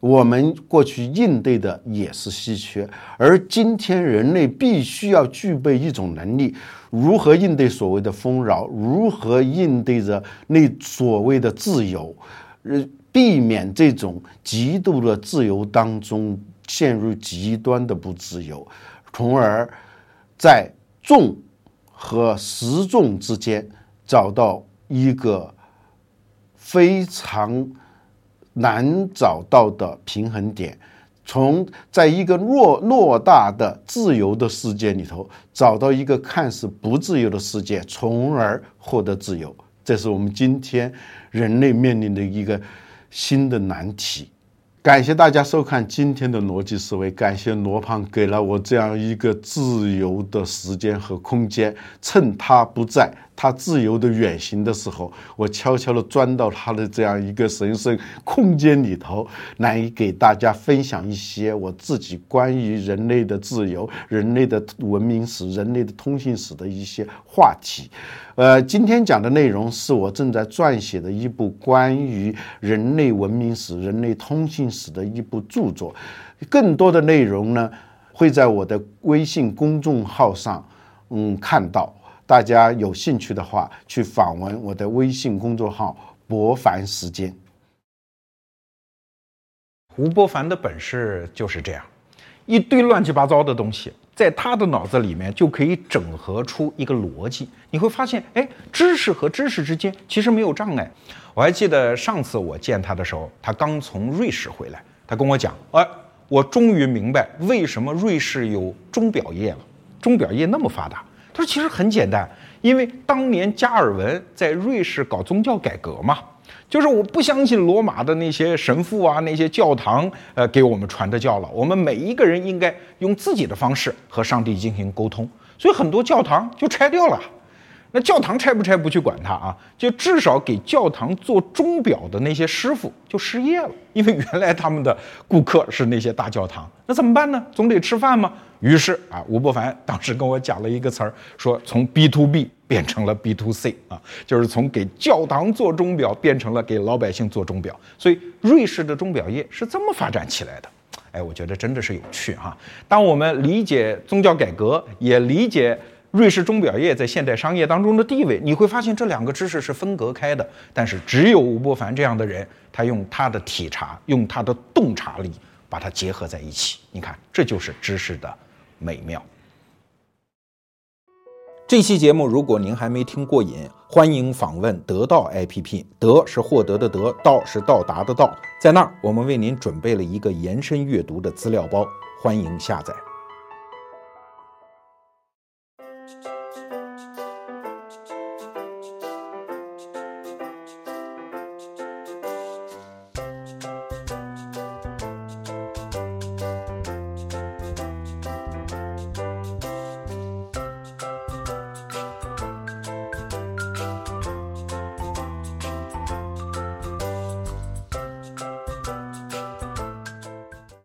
我们过去应对的也是稀缺，而今天人类必须要具备一种能力，如何应对所谓的丰饶，如何应对着那所谓的自由，呃，避免这种极度的自由当中陷入极端的不自由，从而在众和实众之间找到一个非常。难找到的平衡点，从在一个偌偌大的自由的世界里头找到一个看似不自由的世界，从而获得自由，这是我们今天人类面临的一个新的难题。感谢大家收看今天的逻辑思维，感谢罗胖给了我这样一个自由的时间和空间，趁他不在。他自由的远行的时候，我悄悄地钻到他的这样一个神圣空间里头，来给大家分享一些我自己关于人类的自由、人类的文明史、人类的通信史的一些话题。呃，今天讲的内容是我正在撰写的一部关于人类文明史、人类通信史的一部著作。更多的内容呢，会在我的微信公众号上。嗯看到。大家有兴趣的话，去访问我的微信公众号“博凡时间”。吴伯凡的本事就是这样，一堆乱七八糟的东西，在他的脑子里面就可以整合出一个逻辑。你会发现，哎，知识和知识之间其实没有障碍。我还记得上次我见他的时候，他刚从瑞士回来，他跟我讲，哎，我终于明白为什么瑞士有钟表业了，钟表业那么发达。他说：“其实很简单，因为当年加尔文在瑞士搞宗教改革嘛，就是我不相信罗马的那些神父啊、那些教堂，呃，给我们传的教了。我们每一个人应该用自己的方式和上帝进行沟通，所以很多教堂就拆掉了。”那教堂拆不拆不去管它啊，就至少给教堂做钟表的那些师傅就失业了，因为原来他们的顾客是那些大教堂，那怎么办呢？总得吃饭嘛。于是啊，吴伯凡当时跟我讲了一个词儿，说从 B to B 变成了 B to C 啊，就是从给教堂做钟表变成了给老百姓做钟表。所以瑞士的钟表业是这么发展起来的。哎，我觉得真的是有趣哈。当我们理解宗教改革，也理解。瑞士钟表业在现代商业当中的地位，你会发现这两个知识是分隔开的。但是只有吴伯凡这样的人，他用他的体察，用他的洞察力，把它结合在一起。你看，这就是知识的美妙。这期节目如果您还没听过瘾，欢迎访问得到 APP。得是获得的得，到是到达的到，在那儿我们为您准备了一个延伸阅读的资料包，欢迎下载。